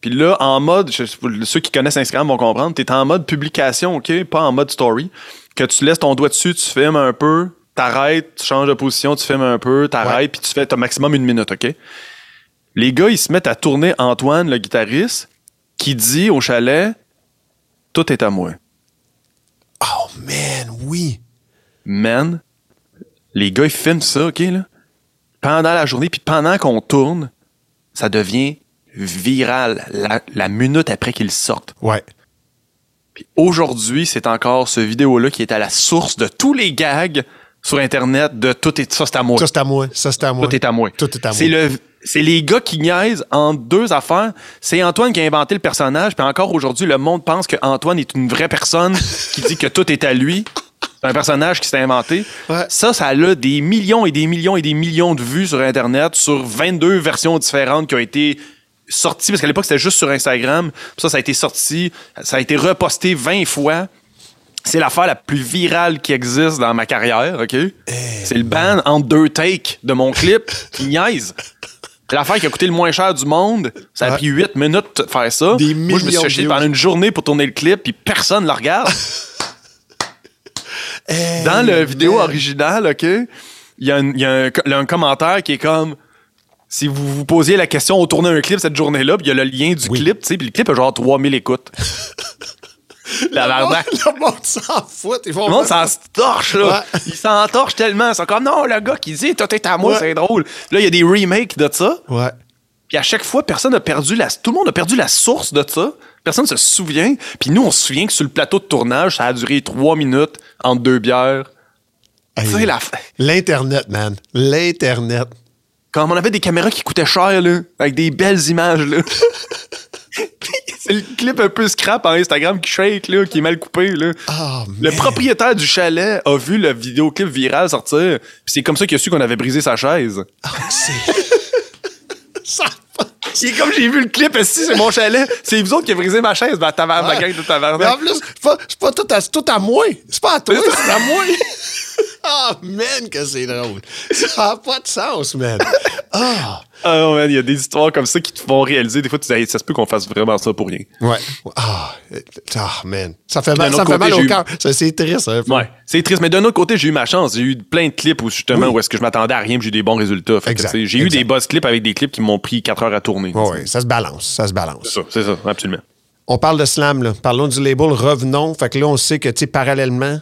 D: Puis là, en mode, je- ceux qui connaissent Instagram vont comprendre, t'es en mode publication, OK? Pas en mode story. Que tu laisses ton doigt dessus, tu filmes un peu, t'arrêtes, tu changes de position, tu filmes un peu, t'arrêtes, puis tu fais, t'as maximum une minute, OK? Les gars, ils se mettent à tourner Antoine, le guitariste, qui dit au chalet, tout est à moi.
A: Oh, man, oui.
D: man, les gars, ils filment ça, OK, là? Pendant la journée, puis pendant qu'on tourne, ça devient viral la, la minute après qu'ils sortent.
A: Ouais.
D: Puis aujourd'hui, c'est encore ce vidéo-là qui est à la source de tous les gags sur Internet de tout est ça, c'est à moi.
A: Ça, c'est à moi. Ça, c'est à moi.
D: Tout est à moi.
A: Tout est à moi.
D: C'est le c'est les gars qui niaisent en deux affaires. C'est Antoine qui a inventé le personnage, puis encore aujourd'hui, le monde pense que Antoine est une vraie personne qui dit que tout est à lui. C'est un personnage qui s'est inventé.
A: Ouais.
D: Ça, ça a des millions et des millions et des millions de vues sur Internet, sur 22 versions différentes qui ont été sorties, parce qu'à l'époque, c'était juste sur Instagram. Ça, ça a été sorti, ça a été reposté 20 fois. C'est l'affaire la plus virale qui existe dans ma carrière, OK?
A: Eh
D: C'est le ban en deux takes de mon clip qui niaise. C'est l'affaire qui a coûté le moins cher du monde. Ça a
A: Ouais.
D: pris 8 minutes de faire ça.
A: Des
D: Moi, je me suis chier pendant une journée pour tourner le clip, puis personne ne le regarde.
A: Eh,
D: Dans la vidéo
A: man.
D: originale, OK, y y il y a un commentaire qui est comme si vous vous posiez la question, on tournait un clip cette journée-là, puis il y a le lien du
A: Oui.
D: clip, tu sais, puis le clip a genre 3000 écoutes. La barbaque.
A: Le monde s'en fout. Ils vont
D: Le monde s'en torche, là.
A: Ouais.
D: Ils s'en torchent tellement. Ils sont comme, non, le gars qui dit, tout est à moi,
A: Ouais.
D: c'est drôle. Là, il y a des remakes de ça.
A: Ouais.
D: Puis à chaque fois, personne n'a perdu la. Tout le monde a perdu la source de ça. Personne ne se souvient. Puis nous, on se souvient que sur le plateau de tournage, ça a duré trois minutes entre deux bières.
A: Hey,
D: Tu sais, la.
A: L'Internet, man. L'Internet.
D: Quand on avait des caméras qui coûtaient cher, là, avec des belles images, là. C'est le clip un peu scrap en Instagram qui shake, là, qui est mal coupé, là.
A: Ah,
D: Le propriétaire du chalet a vu le vidéoclip viral sortir, puis c'est comme ça qu'il a su qu'on avait brisé sa chaise.
A: Ça-
D: C'est comme j'ai vu le clip, si c'est mon chalet, c'est vous autres qui avez brisé ma chaise, ben taverne, ma gang de
A: Mais en
D: taverne.
A: plus, c'est pas, c'est pas tout, à, c'est tout à moi. C'est pas à toi, c'est à moi. Ah, man, que c'est drôle. Ça n'a pas de sens, man. Ah.
D: Ah non, man, il y a des histoires comme ça qui te font réaliser. Des fois, tu dis, Hey, ça se peut qu'on fasse vraiment ça pour rien.
A: Ouais. Ah, ah, man. Ça fait mal, ça fait mal au
D: eu-
A: cœur. C'est triste, hein.
D: Ouais, c'est triste. Mais d'un autre côté, j'ai eu ma chance. J'ai eu plein de clips où justement
A: Oui.
D: où est-ce que je m'attendais à rien, j'ai eu des bons résultats. J'ai eu des buzz clips avec des clips qui m'ont pris 4 heures à tourner.
A: Ouais, ça se balance. Ça se balance.
D: C'est ça, c'est ça, absolument.
A: On parle de slam, là. Parlons du label Revenons. Fait que là, on sait que, tu sais, parallèlement,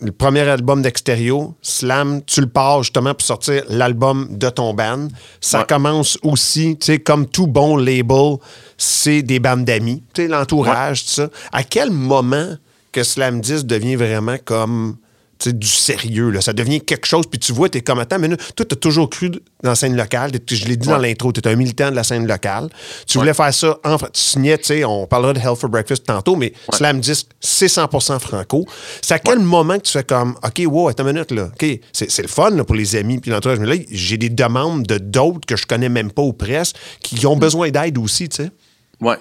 A: le premier album d'Extérieur, Slam, tu le pars justement pour sortir l'album de ton band. Ça
D: Ouais.
A: commence aussi, tu sais, comme tout bon label, c'est des bandes d'amis, tu sais, l'entourage, tout ça. À quel moment que Slam 10 devient vraiment comme du sérieux. Là. Ça devient quelque chose. Puis tu vois, tu es comme, attends, mais là, toi, tu as toujours cru dans la scène locale. Je l'ai dit dans l'intro, tu es un militant de la scène locale. Tu voulais faire ça en Tu signais, tu sais, on parlera de Hell for Breakfast tantôt, mais Slam Disc, c'est 100% franco. C'est à quel moment que tu fais comme, OK, wow, attends une minute, là. OK, c'est le fun là, pour les amis puis l'entourage. Mais là, j'ai des demandes de d'autres que je connais même pas aux presse qui ont besoin d'aide aussi, tu sais.
D: Ouais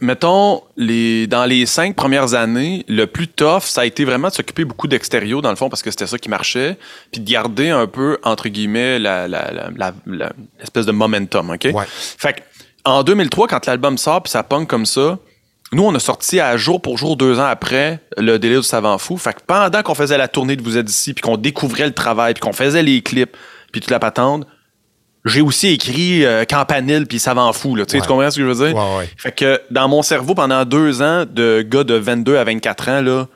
D: mettons, les, dans les cinq premières années, le plus tough, ça a été vraiment de s'occuper beaucoup d'extérieur, dans le fond, parce que c'était ça qui marchait, puis de garder un peu, entre guillemets, l'espèce de momentum, OK?
A: Ouais.
D: Fait en 2003, quand l'album sort, puis ça punk comme ça, nous, on a sorti à jour pour jour, deux ans après, le délai du savant fou. Fait que pendant qu'on faisait la tournée de Vous êtes ici, puis qu'on découvrait le travail, puis qu'on faisait les clips, puis toute la patente, j'ai aussi écrit euh, Campanile puis Savant Fou. Là, Tu comprends ce que je veux dire? Fait que dans mon cerveau, pendant deux ans, de gars de 22 à 24 ans, là,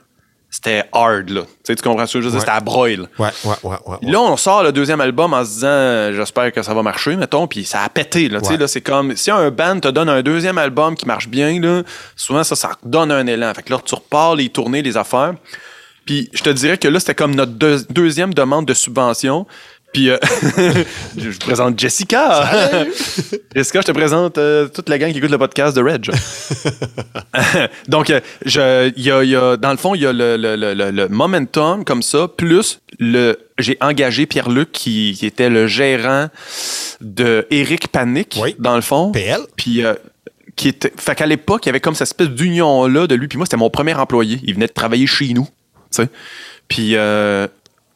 D: c'était hard. Là. Tu, tu comprends ce que je veux dire? C'était à broil.
A: Ouais, ouais, ouais, ouais,
D: Là, on sort le deuxième album en se disant j'espère que ça va marcher, mettons, puis ça a pété. Là, là, c'est comme si un band te donne un deuxième album qui marche bien, là, souvent ça, ça donne un élan. Fait que là, tu repars les tournées, les affaires. Puis je te dirais que là, c'était comme notre deuxième demande de subvention. Puis, euh, je vous présente Jessica. Jessica, je te présente euh, toute la gang qui écoute le podcast de Reg. Donc, euh, je, y a, y a, dans le fond, il y a le, le, le, le, momentum comme ça, plus le, j'ai engagé Pierre-Luc qui, qui, était le gérant de Eric Panic, dans le fond.
A: PL.
D: Puis, qui était, fait qu'à l'époque, il y avait comme cette espèce d'union-là de lui. Puis moi, c'était mon premier employé. Il venait de travailler chez nous. Tu sais. Puis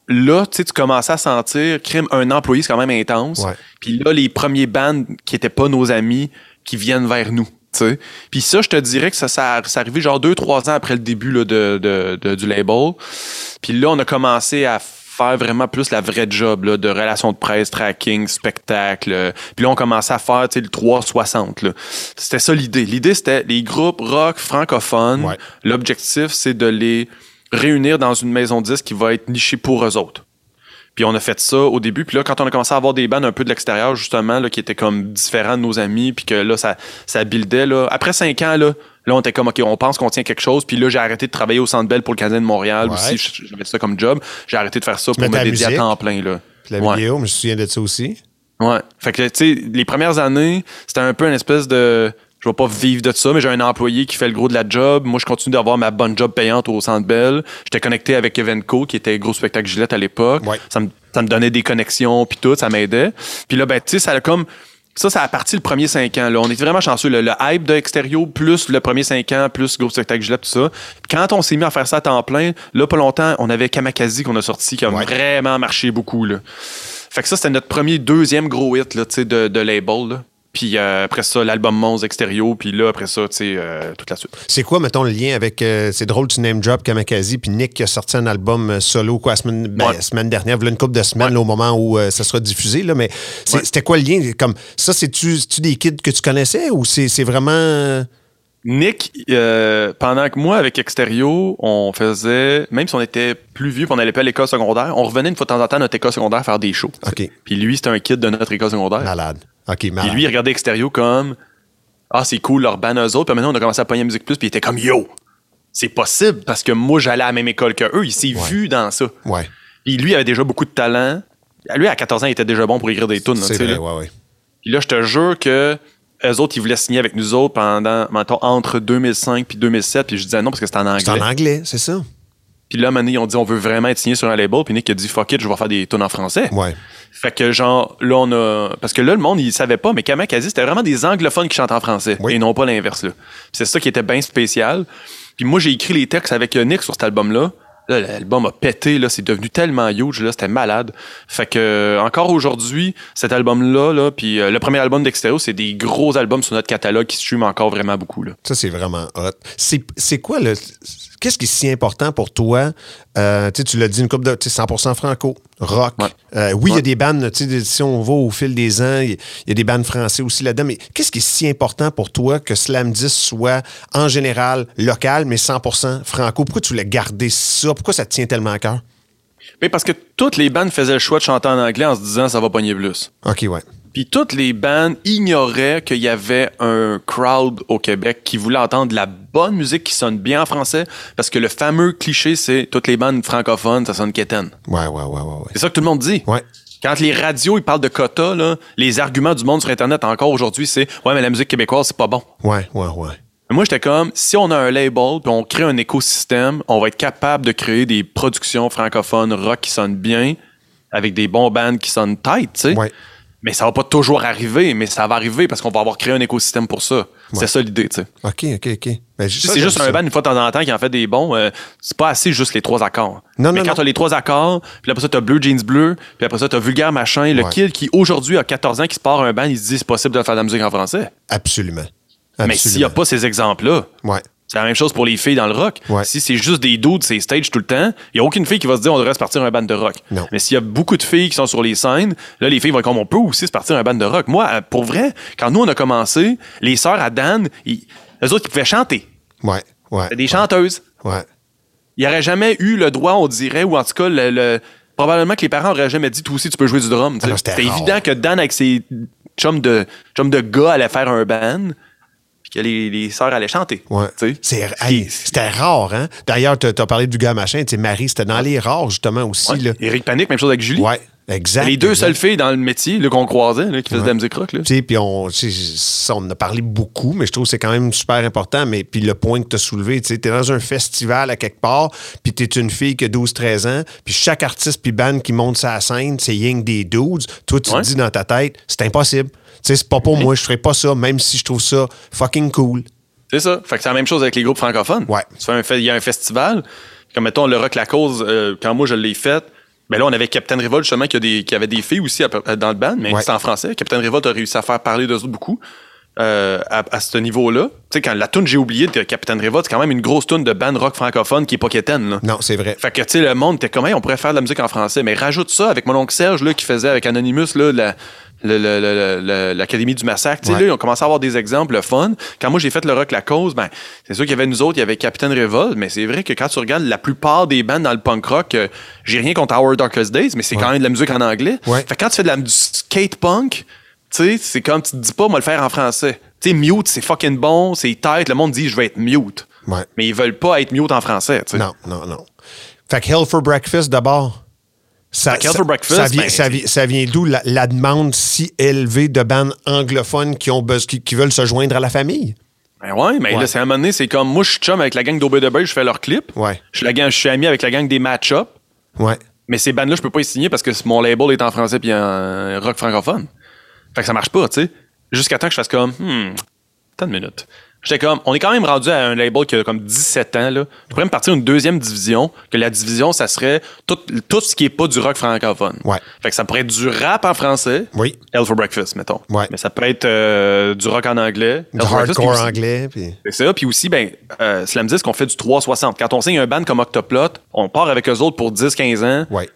D: là, tu sais, tu commençais à sentir, crime, un employé, c'est quand même intense. Puis là, les premiers bands qui étaient pas nos amis, qui viennent vers nous. Puis ça, je te dirais que ça, ça, ça arrivé genre deux, trois ans après le début là, de, de, du label. Puis là, on a commencé à faire vraiment plus la vraie job là, de relations de presse, tracking, spectacle. Puis là, on commençait à faire le 360. C'était ça l'idée. L'idée, c'était les groupes rock francophones. L'objectif, c'est de les réunir dans une maison de disques qui va être nichée pour eux autres. Puis on a fait ça au début. Puis là, quand on a commencé à avoir des bands un peu de l'extérieur, justement, là, qui étaient comme différents de nos amis, puis que là, ça, ça buildait. Là. Après cinq ans, là, là, on était comme, OK, on pense qu'on tient quelque chose. Puis là, j'ai arrêté de travailler au Centre Bell pour le Canadien de Montréal aussi. J'avais ça comme job. J'ai arrêté de faire ça pour me dédier à temps plein. Là.
A: la vidéo, je me souviens de ça aussi.
D: Ouais. Fait que, tu sais, les premières années, c'était un peu une espèce de je vais pas vivre de ça, mais j'ai un employé qui fait le gros de la job. Moi, je continue d'avoir ma bonne job payante au Centre Bell. J'étais connecté avec Evenco, qui était gros spectacle Gillette à l'époque. Ça, me, ça me donnait des connexions, puis tout, ça m'aidait. Puis là, ben, tu sais, ça a comme... Ça, ça a parti le premier cinq ans. Là. On était vraiment chanceux. Le, hype de Extérieur, plus le premier cinq ans, plus Gros Spectacle Gillette, tout ça. Quand on s'est mis à faire ça à temps plein, là, pas longtemps, on avait Kamakazi qu'on a sorti, qui a vraiment marché beaucoup. Là. Fait que ça, c'était notre premier, deuxième gros hit là, de, de label. Là. Puis euh, après ça, l'album Mons Extérieur. Puis là, après ça, tu sais, euh, toute la suite.
A: C'est quoi, mettons, le lien avec. Euh, c'est drôle, tu name drop Kamakazi. Puis Nick qui a sorti un album solo, quoi, la semaine, ben, semaine dernière. Il une couple de semaines au moment où ça sera diffusé. Là, mais c'était quoi le lien? Comme, ça, c'est-tu des kids que tu connaissais ou c'est vraiment.
D: Nick, pendant que moi, avec Extérieur, on faisait, même si on était plus vieux, on n'allait pas à l'école secondaire, on revenait une fois de temps en temps à notre école secondaire faire des shows.
A: OK.
D: Puis lui, c'était un kid de notre école secondaire.
A: Malade. OK,
D: malade. Puis lui, il regardait Extérieur comme Ah, c'est cool, leur band eux autres. Puis maintenant, on a commencé à pogner Musique Plus, puis il était comme Yo, c'est possible parce que moi, j'allais à la même école que eux. Il s'est vu dans ça.
A: Ouais.
D: Puis lui, il avait déjà beaucoup de talent. Lui, à 14 ans, il était déjà bon pour écrire des tunes.
A: C'est vrai, ouais, ouais.
D: Puis là, je te jure que eux autres, ils voulaient signer avec nous autres pendant, mettons, entre 2005 puis 2007. Puis je disais non parce que c'était en anglais. C'est
A: en anglais, c'est ça?
D: Puis là, maintenant, ils ont dit on veut vraiment être signé sur un label. Puis Nick a dit fuck it, je vais faire des tunes en français.
A: Ouais.
D: Fait que genre, là, on a. Parce que là, le monde, il savait pas, mais Kamakazi, c'était vraiment des anglophones qui chantent en français. Et non pas l'inverse, là. C'est ça qui était bien spécial. Puis moi, j'ai écrit les textes avec Nick sur cet album-là. Là, l'album a pété, là, c'est devenu tellement huge, là, c'était malade. Fait que euh, encore aujourd'hui, cet album-là, là, puis euh, le premier album d'Extérieur, c'est des gros albums sur notre catalogue qui stream encore vraiment beaucoup. Là.
A: Ça, c'est vraiment hot. C'est quoi le. Qu'est-ce qui est si important pour toi? Euh, tu l'as dit, une coupe de 100% franco, rock. oui, il y a des bandes, si on va au fil des ans, il y, a des bandes français aussi là-dedans, mais qu'est-ce qui est si important pour toi que Slam 10 soit en général local, mais 100% franco? Pourquoi tu voulais garder ça? Pourquoi ça te tient tellement à cœur?
D: Mais parce que toutes les bandes faisaient le choix de chanter en anglais en se disant ça va pogner plus.
A: OK, ouais.
D: Puis toutes les bands ignoraient qu'il y avait un crowd au Québec qui voulait entendre de la bonne musique qui sonne bien en français, parce que le fameux cliché, c'est toutes les bandes francophones, ça sonne quétaine.
A: Ouais, ouais, ouais, ouais. ouais.
D: C'est ça que tout le monde dit.
A: Ouais.
D: Quand les radios ils parlent de quotas, là, les arguments du monde sur Internet encore aujourd'hui, c'est Ouais, mais la musique québécoise, c'est pas bon.
A: Ouais, ouais, ouais.
D: Mais moi, j'étais comme, si on a un label, puis on crée un écosystème, on va être capable de créer des productions francophones rock qui sonnent bien, avec des bons bands qui sonnent tight, tu sais.
A: Ouais.
D: Mais ça va pas toujours arriver, mais ça va arriver parce qu'on va avoir créé un écosystème pour ça. C'est ça l'idée, tu sais.
A: OK, OK, OK. Ben,
D: c'est juste
A: ça.
D: un band une fois de temps en temps qui en fait des bons, euh, c'est pas assez juste les trois accords.
A: Non,
D: mais
A: non,
D: quand t'as les trois accords, puis après ça t'as Blue Jeans Bleu, puis après ça t'as Vulgaire Machin, le
A: Ouais.
D: kid qui aujourd'hui a 14 ans qui se part un band, il se dit c'est possible de faire de la musique en français.
A: Absolument.
D: Mais s'il n'y a
A: Absolument.
D: pas ces exemples-là,
A: Ouais.
D: C'est la même chose pour les filles dans le rock.
A: Ouais.
D: Si c'est juste des dudes, c'est stage tout le temps, il n'y a aucune fille qui va se dire on devrait se partir un band de rock.
A: Non.
D: Mais s'il y a beaucoup de filles qui sont sur les scènes, là, les filles vont être comme on peut aussi se partir un band de rock. Moi, euh, pour vrai, quand nous on a commencé, les sœurs à Dan, ils, eux autres, ils pouvaient chanter.
A: Ouais. Ouais.
D: C'était des chanteuses.
A: Ouais.
D: Il n'y aurait jamais eu le droit, on dirait, ou en tout cas, le, le- probablement que les parents auraient jamais dit toi aussi tu peux jouer du drum.
A: Ah c'était
D: évident que Dan, avec ses chums de, chums de gars, allait faire un band, que les, les sœurs allaient chanter.
A: Ouais.
D: tu
A: hey, c'était rare, hein? D'ailleurs, tu as parlé du gars machin. Tu Marie, c'était dans les rares, justement, aussi.
D: Ouais.
A: Là.
D: Eric Panic, même chose avec Julie.
A: Ouais, exact.
D: Les deux
A: exact.
D: seules filles dans le métier qu'on croisait, là, qui faisaient de la musique rock.
A: Tu puis on, tu on en a parlé beaucoup, mais je trouve que c'est quand même super important. Mais puis le point que tu as soulevé, tu t'es dans un festival à quelque part, puis t'es une fille qui a 12-13 ans, puis chaque artiste puis band qui monte sa scène, c'est yang des dudes. Toi, tu
D: Ouais.
A: te dis dans ta tête, c'est impossible. Tu sais, c'est pas pour moi, je ferais pas ça, même si je trouve ça fucking cool.
D: C'est ça. Fait que c'est la même chose avec les groupes francophones.
A: Ouais.
D: Tu fais un fe- Il y a un festival, comme mettons le Rock La Cause, euh, quand moi je l'ai fait, ben là on avait Captain Revolt justement qui, a des, qui avait des filles aussi peu- dans le band, mais
A: Ouais.
D: c'était en français. Captain Revolt a réussi à faire parler d'eux autres beaucoup. euh, à, à ce niveau-là. Tu sais, quand la tune j'ai oublié de Captain Revolt, c'est quand même une grosse tune de band rock francophone qui est pas quétaine, là.
A: Non, c'est vrai.
D: Fait que, tu sais, le monde était comme, Hey, on pourrait faire de la musique en français. Mais rajoute ça avec mon oncle Serge, là, qui faisait avec Anonymous, là, la- l'Académie du Massacre. Tu sais,
A: Ouais.
D: là, on commençait à avoir des exemples le fun. Quand moi, j'ai fait le rock La Cause, ben, c'est sûr qu'il y avait nous autres, il y avait Captain Revolt, mais c'est vrai que quand tu regardes la plupart des bands dans le punk rock, euh, j'ai rien contre Our Darkest Days, mais c'est quand même de la musique en anglais.
A: Ouais.
D: Fait que quand tu fais de la, du skate punk, tu sais, c'est comme, tu te dis pas, moi, le faire en français. Tu sais, mute, c'est fucking bon, c'est tight, le monde dit, je vais être mute. Mais ils veulent pas être mute en français.
A: Non, non, non. Fait que Hell for Breakfast, d'abord. Ça,
D: Fait que Hell
A: ça-
D: for Breakfast,
A: ça vient,
D: ben,
A: ça vient- ça vient d'où la, la demande si élevée de bandes anglophones qui, ont, bes- qui, qui veulent se joindre à la famille?
D: Ben ouais, mais
A: Ouais.
D: là, c'est à un moment donné, c'est comme moi, je suis chum avec la gang d'OBW, je fais leur clip.
A: Ouais.
D: Je suis, la gang, je suis ami avec la gang des match-up.
A: Ouais.
D: Mais ces bandes-là, je peux pas y signer parce que mon label est en français puis en rock francophone. Fait que ça marche pas, tu sais. Jusqu'à temps que je fasse comme, hmm, attends une minute. J'étais comme, on est quand même rendu à un label qui a comme 17 ans, là. Je pourrais me partir une deuxième division, que la division, ça serait tout, tout ce qui est pas du rock francophone.
A: Ouais.
D: Fait que ça pourrait être du rap en français.
A: Oui.
D: Hell for Breakfast, mettons.
A: Ouais.
D: Mais ça peut être euh, du rock en anglais.
A: Du hardcore
D: aussi-
A: anglais. Puis...
D: c'est ça. Puis aussi, ben, euh, Slam Disc, on fait du 360. Quand on signe un band comme Octoplot, on part avec eux autres pour 10-15 ans.
A: Ouais.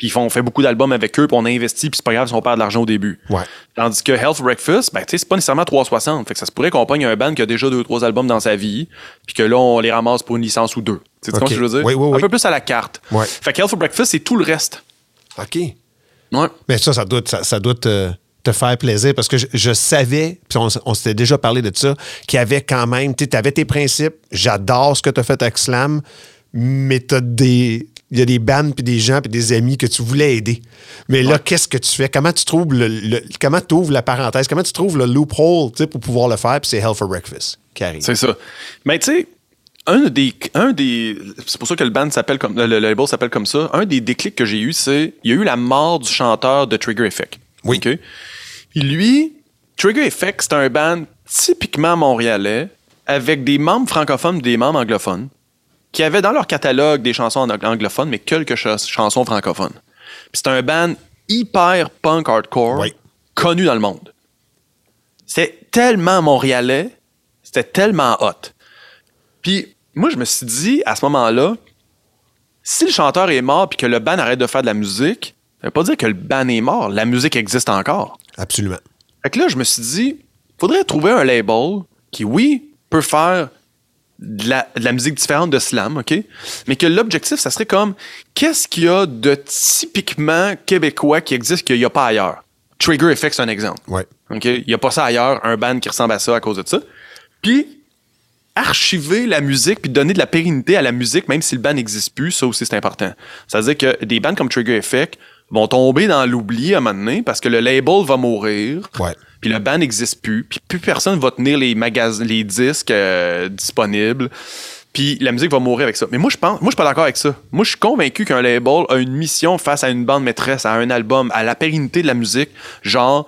D: Puis ils font- on fait beaucoup d'albums avec eux, puis on investit, puis c'est pas grave si on perd de l'argent au début.
A: Ouais.
D: Tandis que Health Breakfast, ben, tu sais, c'est pas nécessairement 360. Fait que ça se pourrait qu'on pogne un band qui a déjà deux, trois albums dans sa vie, puis que là, on les ramasse pour une licence ou deux. Tu sais
A: Ok.
D: ce que je veux dire?
A: Oui, oui,
D: Un peu plus à la carte.
A: Ouais.
D: Fait que Health for Breakfast, c'est tout le reste.
A: OK.
D: Ouais.
A: Mais ça, ça doit, ça, ça doit te, te faire plaisir parce que je, je savais, puis on, on s'était déjà parlé de ça, qu'il y avait quand même, tu avais tes principes. J'adore ce que tu as fait avec Slam, mais tu des. Il y a des bandes puis des gens puis des amis que tu voulais aider. Mais là,
D: Ouais.
A: qu'est-ce que tu fais? Comment tu trouves le, le- comment tu ouvres la parenthèse? Comment tu trouves le loophole pour pouvoir le faire? Puis c'est Hell for Breakfast qui arrive.
D: C'est ça. Mais tu sais, un des, un des. C'est pour ça que le band s'appelle comme. Le, le label s'appelle comme ça. Un des déclics que j'ai eu, c'est. Il y a eu la mort du chanteur de Trigger Effect.
A: Oui.
D: Puis lui, Trigger Effect, c'est un band typiquement montréalais, avec des membres francophones et des membres anglophones, qui avaient dans leur catalogue des chansons anglophones, mais quelques ch- chansons francophones. C'est un band hyper punk hardcore,
A: Oui.
D: connu dans le monde. C'était tellement montréalais, c'était tellement hot. Puis moi, je me suis dit, à ce moment-là, si le chanteur est mort puis que le band arrête de faire de la musique, ça veut pas dire que le band est mort. La musique existe encore.
A: Absolument.
D: Fait que là, je me suis dit, faudrait trouver un label qui, oui, peut faire de la, de la musique différente de slam, OK? Mais que l'objectif, ça serait comme, qu'est-ce qu'il y a de typiquement québécois qui existe qu'il n'y a pas ailleurs? Trigger Effect, c'est un exemple.
A: Ouais.
D: OK? Il n'y a pas ça ailleurs, un band qui ressemble à ça à cause de ça. Puis, archiver la musique puis donner de la pérennité à la musique, même si le band n'existe plus, ça aussi, c'est important. Ça veut dire que des bands comme Trigger Effect vont tomber dans l'oubli à un moment donné parce que le label va mourir.
A: Ouais.
D: Puis le band n'existe plus. Puis plus personne va tenir les magasins, les disques euh, disponibles. Puis la musique va mourir avec ça. Mais moi, je pense, moi, je suis pas d'accord avec ça. Moi, je suis convaincu qu'un label a une mission face à une bande maîtresse, à un album, à la pérennité de la musique. Genre,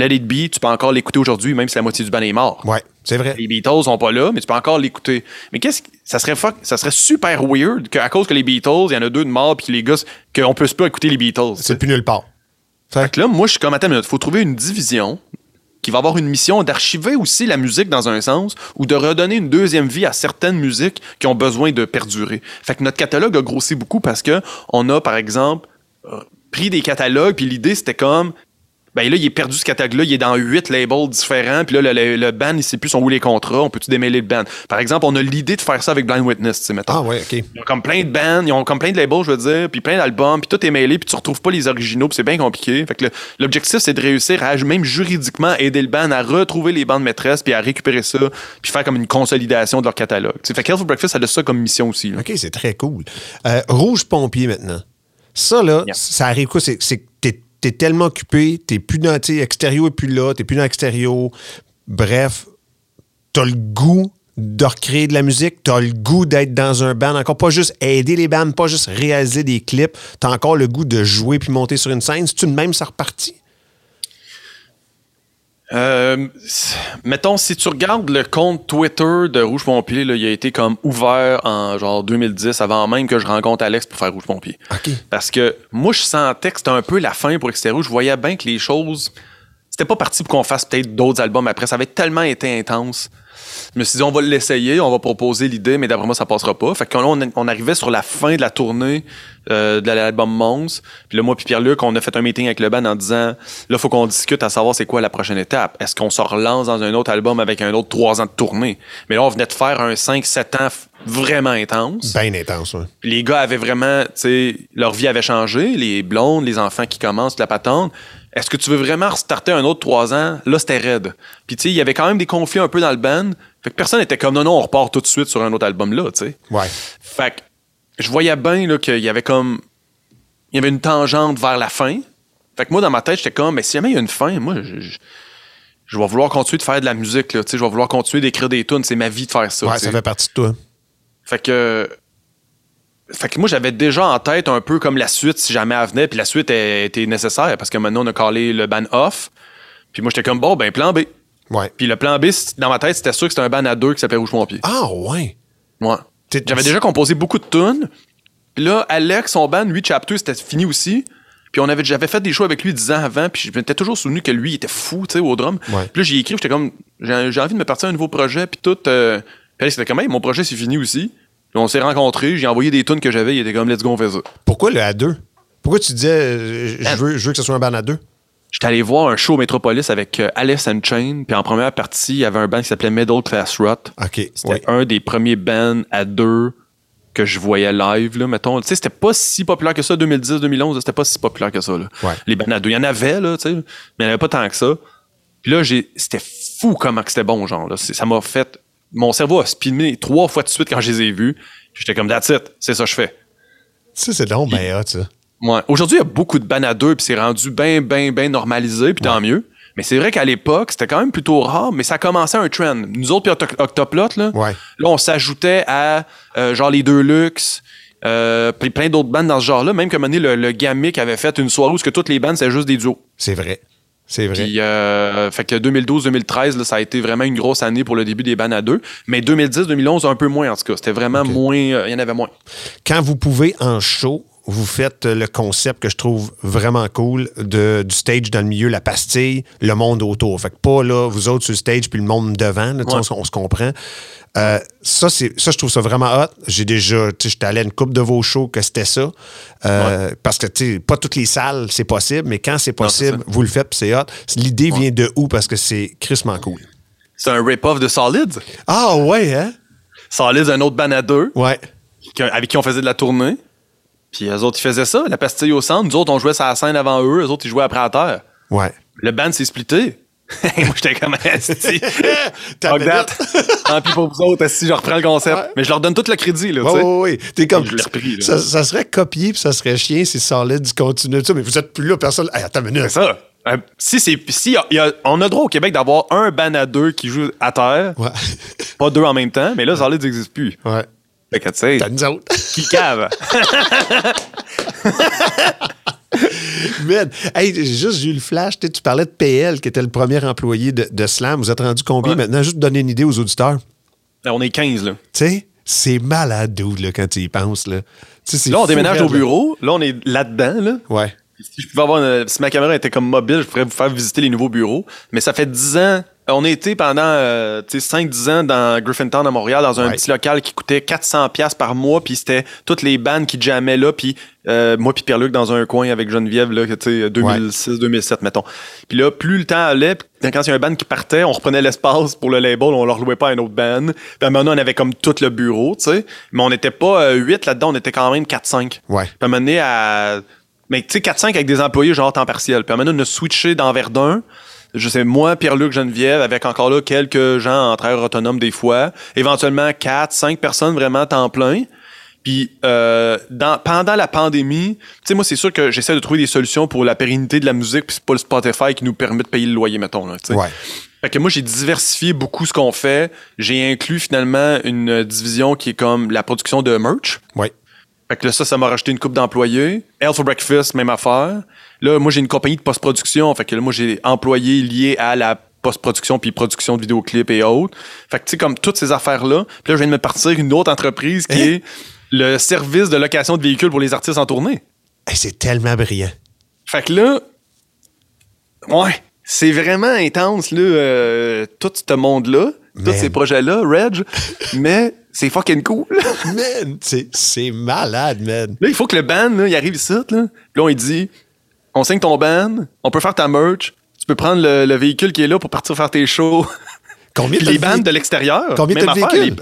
D: Let It Be, tu peux encore l'écouter aujourd'hui, même si la moitié du band est mort.
A: Ouais, c'est vrai.
D: Les Beatles sont pas là, mais tu peux encore l'écouter. Mais qu'est-ce que- ça serait fuck- ça serait super weird qu'à cause que les Beatles, il y en a deux de morts, puis les gars, qu'on puisse pas écouter les Beatles.
A: C'est plus nulle part.
D: Fait que là, moi, je suis comme, attends une minute, faut trouver une division qui va avoir une mission d'archiver aussi la musique dans un sens ou de redonner une deuxième vie à certaines musiques qui ont besoin de perdurer. Fait que notre catalogue a grossi beaucoup parce que on a, par exemple, euh, pris des catalogues, puis l'idée, c'était comme, ben là, il est perdu ce catalogue-là, il est dans huit labels différents, puis là, le, le, le band, il sait plus sont où les contrats, on peut-tu démêler le band? Par exemple, on a l'idée de faire ça avec Blind Witness, tu sais, mettons.
A: Ah, ouais, OK.
D: Ils ont comme plein de bands, ils ont comme plein de labels, je veux dire, puis plein d'albums, puis tout est mêlé, puis tu retrouves pas les originaux, puis c'est bien compliqué. Fait que l'objectif, c'est de réussir à, même juridiquement, aider le band à retrouver les bandes maîtresses, puis à récupérer ça, puis faire comme une consolidation de leur catalogue. Tu sais, fait que Health for Breakfast, ça a ça comme mission aussi. là.
A: OK, c'est très cool. Euh, Rouge Pompier maintenant. Ça, là,
D: Yeah.
A: ça arrive quoi? C'est c'est que t'es es tellement occupé, t'es plus dans, tu extérieur et plus là, t'es plus dans extérieur. Bref, t'as le goût de recréer de la musique, t'as le goût d'être dans un band, encore pas juste aider les bands, pas juste réaliser des clips, t'as encore le goût de jouer puis monter sur une scène. C'est-tu de même, ça repartit?
D: Euh, mettons, si tu regardes le compte Twitter de Rouge Pompier, là, il a été comme ouvert en genre 2010, avant même que je rencontre Alex pour faire Rouge Pompier. Parce que moi, je sentais que c'était un peu la fin pour Extérieur. Je voyais bien que les choses. C'était pas parti pour qu'on fasse peut-être d'autres albums après. Ça avait tellement été intense. Je me suis dit, on va l'essayer, on va proposer l'idée, mais d'après moi, ça passera pas. Fait que là, on, on arrivait sur la fin de la tournée euh, de l'album Mons. Puis là, moi puis Pierre-Luc, on a fait un meeting avec le band en disant, là, faut qu'on discute à savoir c'est quoi la prochaine étape. Est-ce qu'on se relance dans un autre album avec un autre trois ans de tournée? Mais là, on venait de faire un 5-7 ans vraiment intense.
A: Bien intense.
D: Puis les gars avaient vraiment, tu sais, leur vie avait changé, les blondes, les enfants qui commencent, la patente. Est-ce que tu veux vraiment restarter un autre trois ans? Là, c'était raide. Puis tu sais, il y avait quand même des conflits un peu dans le band. Fait que personne n'était comme non, non, on repart tout de suite sur un autre album là, tu sais.
A: Ouais.
D: Fait que je voyais bien qu'il y avait comme. Il y avait une tangente vers la fin. Fait que moi, dans ma tête, j'étais comme, mais si jamais il y a une fin, moi, je, je, je vais vouloir continuer de faire de la musique, là, tu sais, je vais vouloir continuer d'écrire des tunes. C'est ma vie de faire ça.
A: Ouais, ça fait partie de toi.
D: Fait que. Fait que moi, j'avais déjà en tête un peu comme la suite si jamais elle venait, puis la suite était nécessaire parce que maintenant, on a calé le ban off. Puis moi, j'étais comme, bon, ben, plan B.
A: Ouais.
D: Puis le plan B, dans ma tête, c'était sûr que c'était un ban à deux qui s'appelait Rouge Pompier.
A: Ah, ouais.
D: Ouais. J'avais déjà composé beaucoup de tunes. Puis là, Alex, son band, lui, Chapter, c'était fini aussi. Puis on avait, j'avais fait des shows avec lui dix ans avant, puis je m'étais toujours souvenu que lui, il était fou, tu sais, au drum.
A: Ouais.
D: Puis là, j'ai écrit, j'étais comme, j'ai envie de me partir à un nouveau projet, puis tout. Euh, puis là, c'était comme, hey, mon projet, c'est fini aussi. On s'est rencontrés, j'ai envoyé des tunes que j'avais, il était comme, let's go, on fait ça.
A: Pourquoi le A2? Pourquoi tu disais, euh, je veux, je veux que ce soit un band à deux?
D: J'étais allé voir un show au Metropolis avec euh, Alice and Chain, puis en première partie, il y avait un band qui s'appelait Middle Class Rot.
A: OK.
D: C'était
A: ouais.
D: un des premiers bands à deux que je voyais live, là, mettons. Tu sais, c'était pas si populaire que ça, 2010-2011, c'était pas si populaire que ça, là.
A: Ouais.
D: Les bands à deux. Il y en avait, là, tu sais, mais il n'y en avait pas tant que ça. Puis là, c'était fou comment c'était bon, genre, là. Ça m'a fait, mon cerveau a spiné trois fois de suite quand je les ai vus. J'étais comme, that's it, c'est ça que je fais.
A: Ça, c'est donc ben hot, ça.
D: Ouais. Aujourd'hui, il y a beaucoup de bands à deux, puis c'est rendu bien, bien, bien normalisé, puis tant mieux. Mais c'est vrai qu'à l'époque, c'était quand même plutôt rare, mais ça commençait un trend. Nous autres, puis Octo- Octoplot, là,
A: Ouais.
D: là, on s'ajoutait à euh, genre les deux luxe, euh, puis plein d'autres bandes dans ce genre-là. Même comme un moment donné, le, le Gamic avait fait une soirée où que toutes les bandes, c'était juste des duos.
A: C'est vrai. C'est vrai.
D: Puis, euh, fait que 2012-2013, là, ça a été vraiment une grosse année pour le début des bandes à deux. Mais 2010-2011, un peu moins, en tout cas. C'était vraiment moins, euh, il y en avait moins.
A: Quand vous pouvez en show, vous faites le concept que je trouve vraiment cool de, du stage dans le milieu, la pastille, le monde autour. Fait que pas là, vous autres sur le stage puis le monde devant, là,
D: Ouais.
A: on, se- on se comprend. Euh, ça, c'est, ça, je trouve ça vraiment hot. J'ai déjà, tu sais, j'étais allé à une coupe de vos shows que c'était ça. Euh, Parce que, tu sais, pas toutes les salles, c'est possible, mais quand c'est
D: Non,
A: possible, vous le faites puis c'est hot. L'idée vient de où? Parce que c'est crissement cool.
D: C'est un rip-off de Solids.
A: Ah ouais, hein?
D: Solids, un autre band à deux.
A: Ouais.
D: avec qui on faisait de la tournée. Puis eux autres, ils faisaient ça, la pastille au centre. Nous autres, on jouait sur la scène avant eux. Eux autres, ils jouaient après à terre.
A: Ouais.
D: Le band s'est splitté. moi, j'étais comme
A: minute.
D: Tant pis pour vous autres, si je reprends le concept.
A: Ouais.
D: Mais je leur donne tout le crédit, là, tu
A: Oui,
D: sais.
A: oui, oui. T'es comme.
D: Je l'ai repris, là.
A: Ça, ça serait copié puis ça serait chien si Solid continue ça, mais vous êtes plus là, personne. Hey, attends une minute.
D: C'est ça. Euh, si c'est si y a- y a- on a droit au Québec d'avoir un band à deux qui joue à terre,
A: Ouais.
D: pas deux en même temps, mais là, ça n'existe plus.
A: ouais.
D: Fait que, tu sais,
A: T'as nous autres.
D: qui cave?
A: Man, hey, j'ai juste eu le flash. Tu parlais de PL, qui était le premier employé de, de Slam. Vous êtes rendu combien
D: Ouais.
A: maintenant? Juste pour donner une idée aux auditeurs.
D: Là, on est 15, là.
A: Tu sais, c'est malade, dude, là, quand tu y penses. Là,
D: Là, on déménage
A: raide,
D: au bureau. Là, on est là-dedans, là.
A: là. Ouais.
D: Si je pouvais avoir une- si ma caméra était comme mobile, je pourrais vous faire visiter les nouveaux bureaux. Mais ça fait 10 ans. On a été pendant euh, tu sais, 5-10 ans dans Griffintown à Montréal, dans un
A: Ouais.
D: petit local qui coûtait 400$ piastres par mois. Puis c'était toutes les bandes qui jammaient là. Puis euh, moi puis Pierre-Luc dans un coin avec Geneviève, là, que, tu sais, 2006-2007, mettons. Puis là, plus le temps allait, quand il y a un band qui partait, on reprenait l'espace pour le label, on leur louait pas à un autre band. Puis à un moment donné, on avait comme tout le bureau, tu sais. Mais on n'était pas 8 là-dedans, on était quand même 4-5.
A: Ouais.
D: Puis à un moment donné, à. Mais tu sais, 4-5 avec des employés genre temps partiel. Puis à un moment donné, on a switché dans Verdun. Je sais, moi, Pierre-Luc, Geneviève, avec encore là quelques gens en travail autonome des fois. Éventuellement 4, 5 personnes vraiment temps plein. Puis euh, dans, pendant la pandémie, tu sais, moi, c'est sûr que j'essaie de trouver des solutions pour la pérennité de la musique, puis c'est pas le Spotify qui nous permet de payer le loyer, mettons. Là.
A: Ouais.
D: Fait que moi, j'ai diversifié beaucoup ce qu'on fait. J'ai inclus finalement une division qui est comme la production de merch.
A: Ouais.
D: Fait que là, ça, ça m'a rajouté une coupe d'employés. Hell for Breakfast, même affaire. Là, moi, j'ai une compagnie de post-production. Fait que là, moi, j'ai employés liés à la post-production puis production de vidéoclips et autres. Fait que, tu sais, comme toutes ces affaires-là. Puis là, je viens de me partir une autre entreprise qui
A: Hein?
D: est le service de location de véhicules pour les artistes en tournée.
A: Hey, c'est tellement brillant.
D: Fait que là, ouais, c'est vraiment intense, là, euh, tout ce monde-là, tous
A: Man.
D: ces projets-là, Reg, mais c'est fucking cool.
A: Man, c'est c'est malade, man.
D: Là, il faut que le band, là, il arrive ici, là. Puis là, on lui dit on signe ton band, on peut faire ta merch, tu peux prendre le, le véhicule qui est là pour partir faire tes shows.
A: Combien
D: les
A: de
D: bandes de l'extérieur.
A: Combien de véhicules?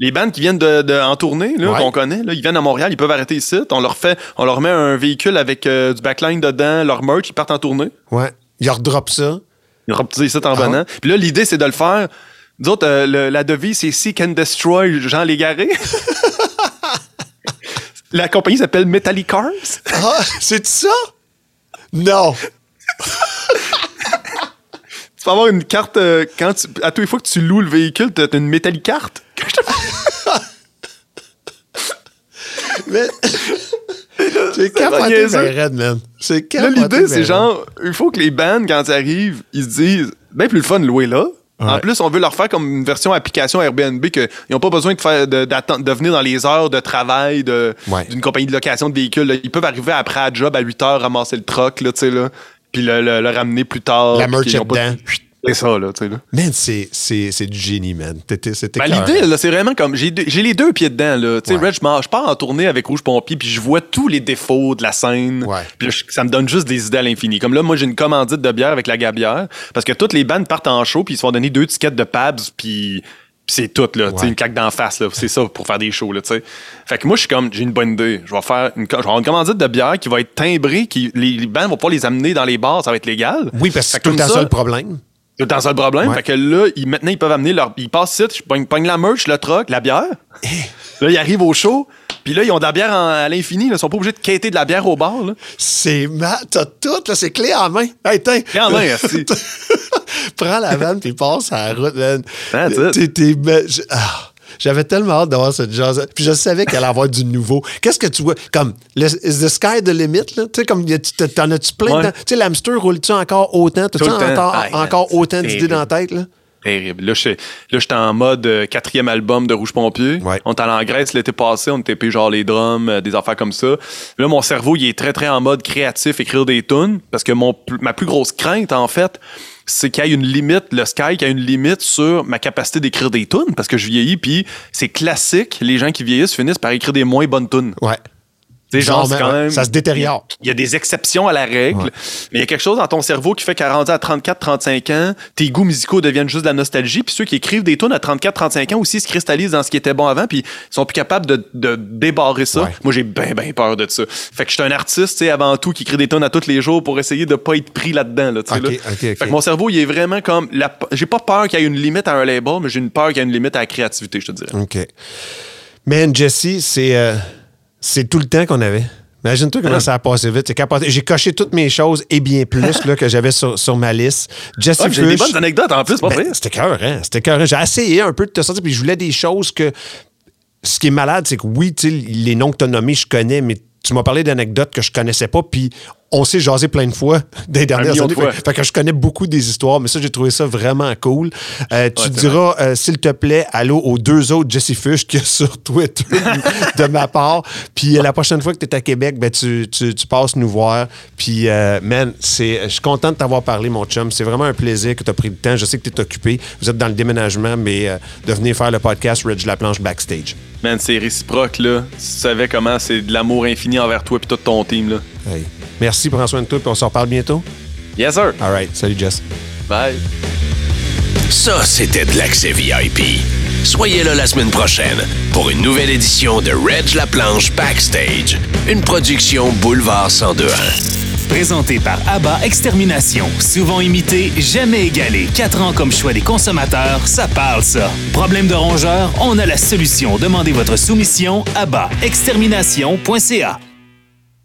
D: Les, les bandes qui viennent de, de- en tournée, là,
A: Ouais.
D: qu'on connaît, là, ils viennent à Montréal, ils peuvent arrêter ici. On leur fait, on leur met un véhicule avec euh, du backline dedans, leur merch, ils partent en tournée.
A: Ouais. Il redrop ça.
D: Ils repoussent ici en
A: Ah.
D: venant. Puis là, l'idée, c'est de le faire. Nous autres, euh, le- la devise, c'est Seek and Destroy Jean Légaré. la compagnie s'appelle Metallic Cars.
A: Ah, c'est ça? Non.
D: Tu peux avoir une carte euh, quand tu, à tous les fois que tu loues le véhicule, t'as t'as une Metallic carte.
A: Mais. C'est capoté,
D: niaiseux.
A: ben raide, man. C'est
D: Là,
A: capoté.
D: l'idée,
A: ben
D: c'est
A: raide.
D: genre, il faut que les bands, quand ils arrivent, ils se disent, bien plus le fun de louer là. En plus, on veut leur faire comme une version application Airbnb qu'ils n'ont pas besoin de, faire, de, d'attendre- de venir dans les heures de travail
A: Ouais.
D: d'une compagnie de location de véhicules. là. Ils peuvent arriver après à job à 8 heures, ramasser le truck, là, tu sais, là, puis le, le- le ramener plus tard.
A: La merch
D: pas-
A: dedans.
D: C'est ça, là, tu sais, là.
A: Man, c'est- c'est c'est du génie, man. C'était
D: Ben, l'idée, là, c'est vraiment comme. J'ai les deux pieds dedans, là. Tu sais,
A: Ouais.
D: Red, je pars en tournée avec Rouge Pompier, puis je vois tous les défauts de la scène.
A: Ouais.
D: Puis là, ça me donne juste des idées à l'infini. Comme là, moi, j'ai une commandite de bière avec la gabière, parce que toutes les bandes partent en show, puis ils se font donner deux tickets de Pabs, puis. c'est tout, là. Tu sais,
A: Ouais.
D: une claque d'en face, là. C'est ça pour faire des shows, là, tu sais. Fait que moi, je suis comme, j'ai une bonne idée. Je vais faire une, co- je vais avoir une commandite de bière qui va être timbrée, qui, les, les bandes vont pouvoir les amener dans les bars, ça va être légal.
A: Oui, parce que c'est tout le
D: ça-
A: le problème.
D: Dans ça le problème.
A: Ouais.
D: Fait que là, ils, maintenant, ils peuvent amener leur. Ils passent ici, je pogne, pogne la merch, le truck, la bière.
A: Eh.
D: là, ils arrivent au show. Puis là, ils ont de la bière en- à l'infini. là. Ils sont pas obligés de quêter de la bière au bar. Là.
A: C'est ma... T'as tout, là, c'est clé en main. Hey.
D: Clé en main, esti.
A: Prends la vanne puis passe à la route, man. T'es- ah, J'avais tellement hâte d'avoir cette jazz. Puis je savais qu'elle allait avoir du nouveau. Qu'est-ce que tu vois? Comme, le, is the sky the limit, là? Tu sais, comme, t'en as-tu plein
D: Ouais.
A: de temps? Tu sais, l'hamster, roule-tu encore autant? T'as-tu encore, encore autant d'idées dans la tête, là?
D: Terrible. Là, je- là, j'étais en mode euh, quatrième album de Rouge Pompier.
A: Ouais.
D: On était allé en Grèce l'été passé. On était genre les drums, euh, des affaires comme ça. Là, mon cerveau, il est très, très en mode créatif, écrire des tunes. Parce que mon, ma plus grosse crainte, en fait, c'est qu'il y ait une limite, le Sky, qu'il y a une limite sur ma capacité d'écrire des tunes. Parce que je vieillis, puis c'est classique. Les gens qui vieillissent finissent par écrire des moins bonnes tunes.
A: Ouais.
D: Genre, quand même.
A: Ça se détériore.
D: Il y a des exceptions à la règle,
A: Ouais.
D: mais il y a quelque chose dans ton cerveau qui fait qu'à rendu à 34, 35 ans, tes goûts musicaux deviennent juste de la nostalgie. Puis ceux qui écrivent des tunes à 34, 35 ans aussi se cristallisent dans ce qui était bon avant, puis ils sont plus capables de, de débarrer ça.
A: Ouais.
D: Moi, j'ai bien, bien peur de ça. Fait que je suis un artiste, tu sais, avant tout, qui écrit des tunes à tous les jours pour essayer de pas être pris là-dedans, là. Fait que mon cerveau, il est vraiment comme. la- J'ai pas peur qu'il y ait une limite à un label, mais j'ai une peur qu'il y ait une limite à la créativité, je te dirais.
A: OK. Man, Jesse, c'est euh, c'est tout le temps qu'on avait. Imagine-toi comment ça a passé vite. J'ai coché toutes mes choses et bien plus là, que j'avais sur, sur ma liste. Jesse
D: Ouais, j'ai des bonnes anecdotes en plus, pas
A: Ben. C'était cœur, hein? C'était cœur. J'ai essayé un peu de te sortir, puis je voulais des choses que. Ce qui est malade, c'est que oui, tu sais, les noms que tu as nommés, je connais, mais tu m'as parlé d'anecdotes que je connaissais pas, puis on s'est jasé plein de fois des dernières
D: de
A: années.
D: fois.
A: Fait, fait que je connais beaucoup des histoires, mais ça, j'ai trouvé ça vraiment cool. Euh, tu
D: Ouais,
A: diras, euh, s'il te plaît, allô aux deux autres Jesse Fish qu'il y a sur Twitter de ma part. Puis euh, la prochaine fois que tu es à Québec, ben, tu, tu- tu passes nous voir. Puis, euh, man, c'est, je suis content de t'avoir parlé, mon chum. C'est vraiment un plaisir que tu as pris le temps. Je sais que tu es occupé. Vous êtes dans le déménagement, mais de venir faire le podcast Reg La Planche backstage.
D: Man, c'est réciproque, là. Tu savais comment c'est de l'amour infini envers toi puis tout ton team, là.
A: Hey. Merci, prends soin de toi, puis on se reparle bientôt.
D: Yes, sir.
A: All right. Salut, Jess.
D: Bye.
B: Ça, c'était de l'accès VIP. Soyez là la semaine prochaine pour une nouvelle édition de Reg La Planche Backstage, une production Boulevard 1021.
C: Présenté par ABBA Extermination. Souvent imité, jamais égalé. Quatre ans comme choix des consommateurs, ça parle ça. Problème de rongeur, on a la solution. Demandez votre soumission à extermination.ca.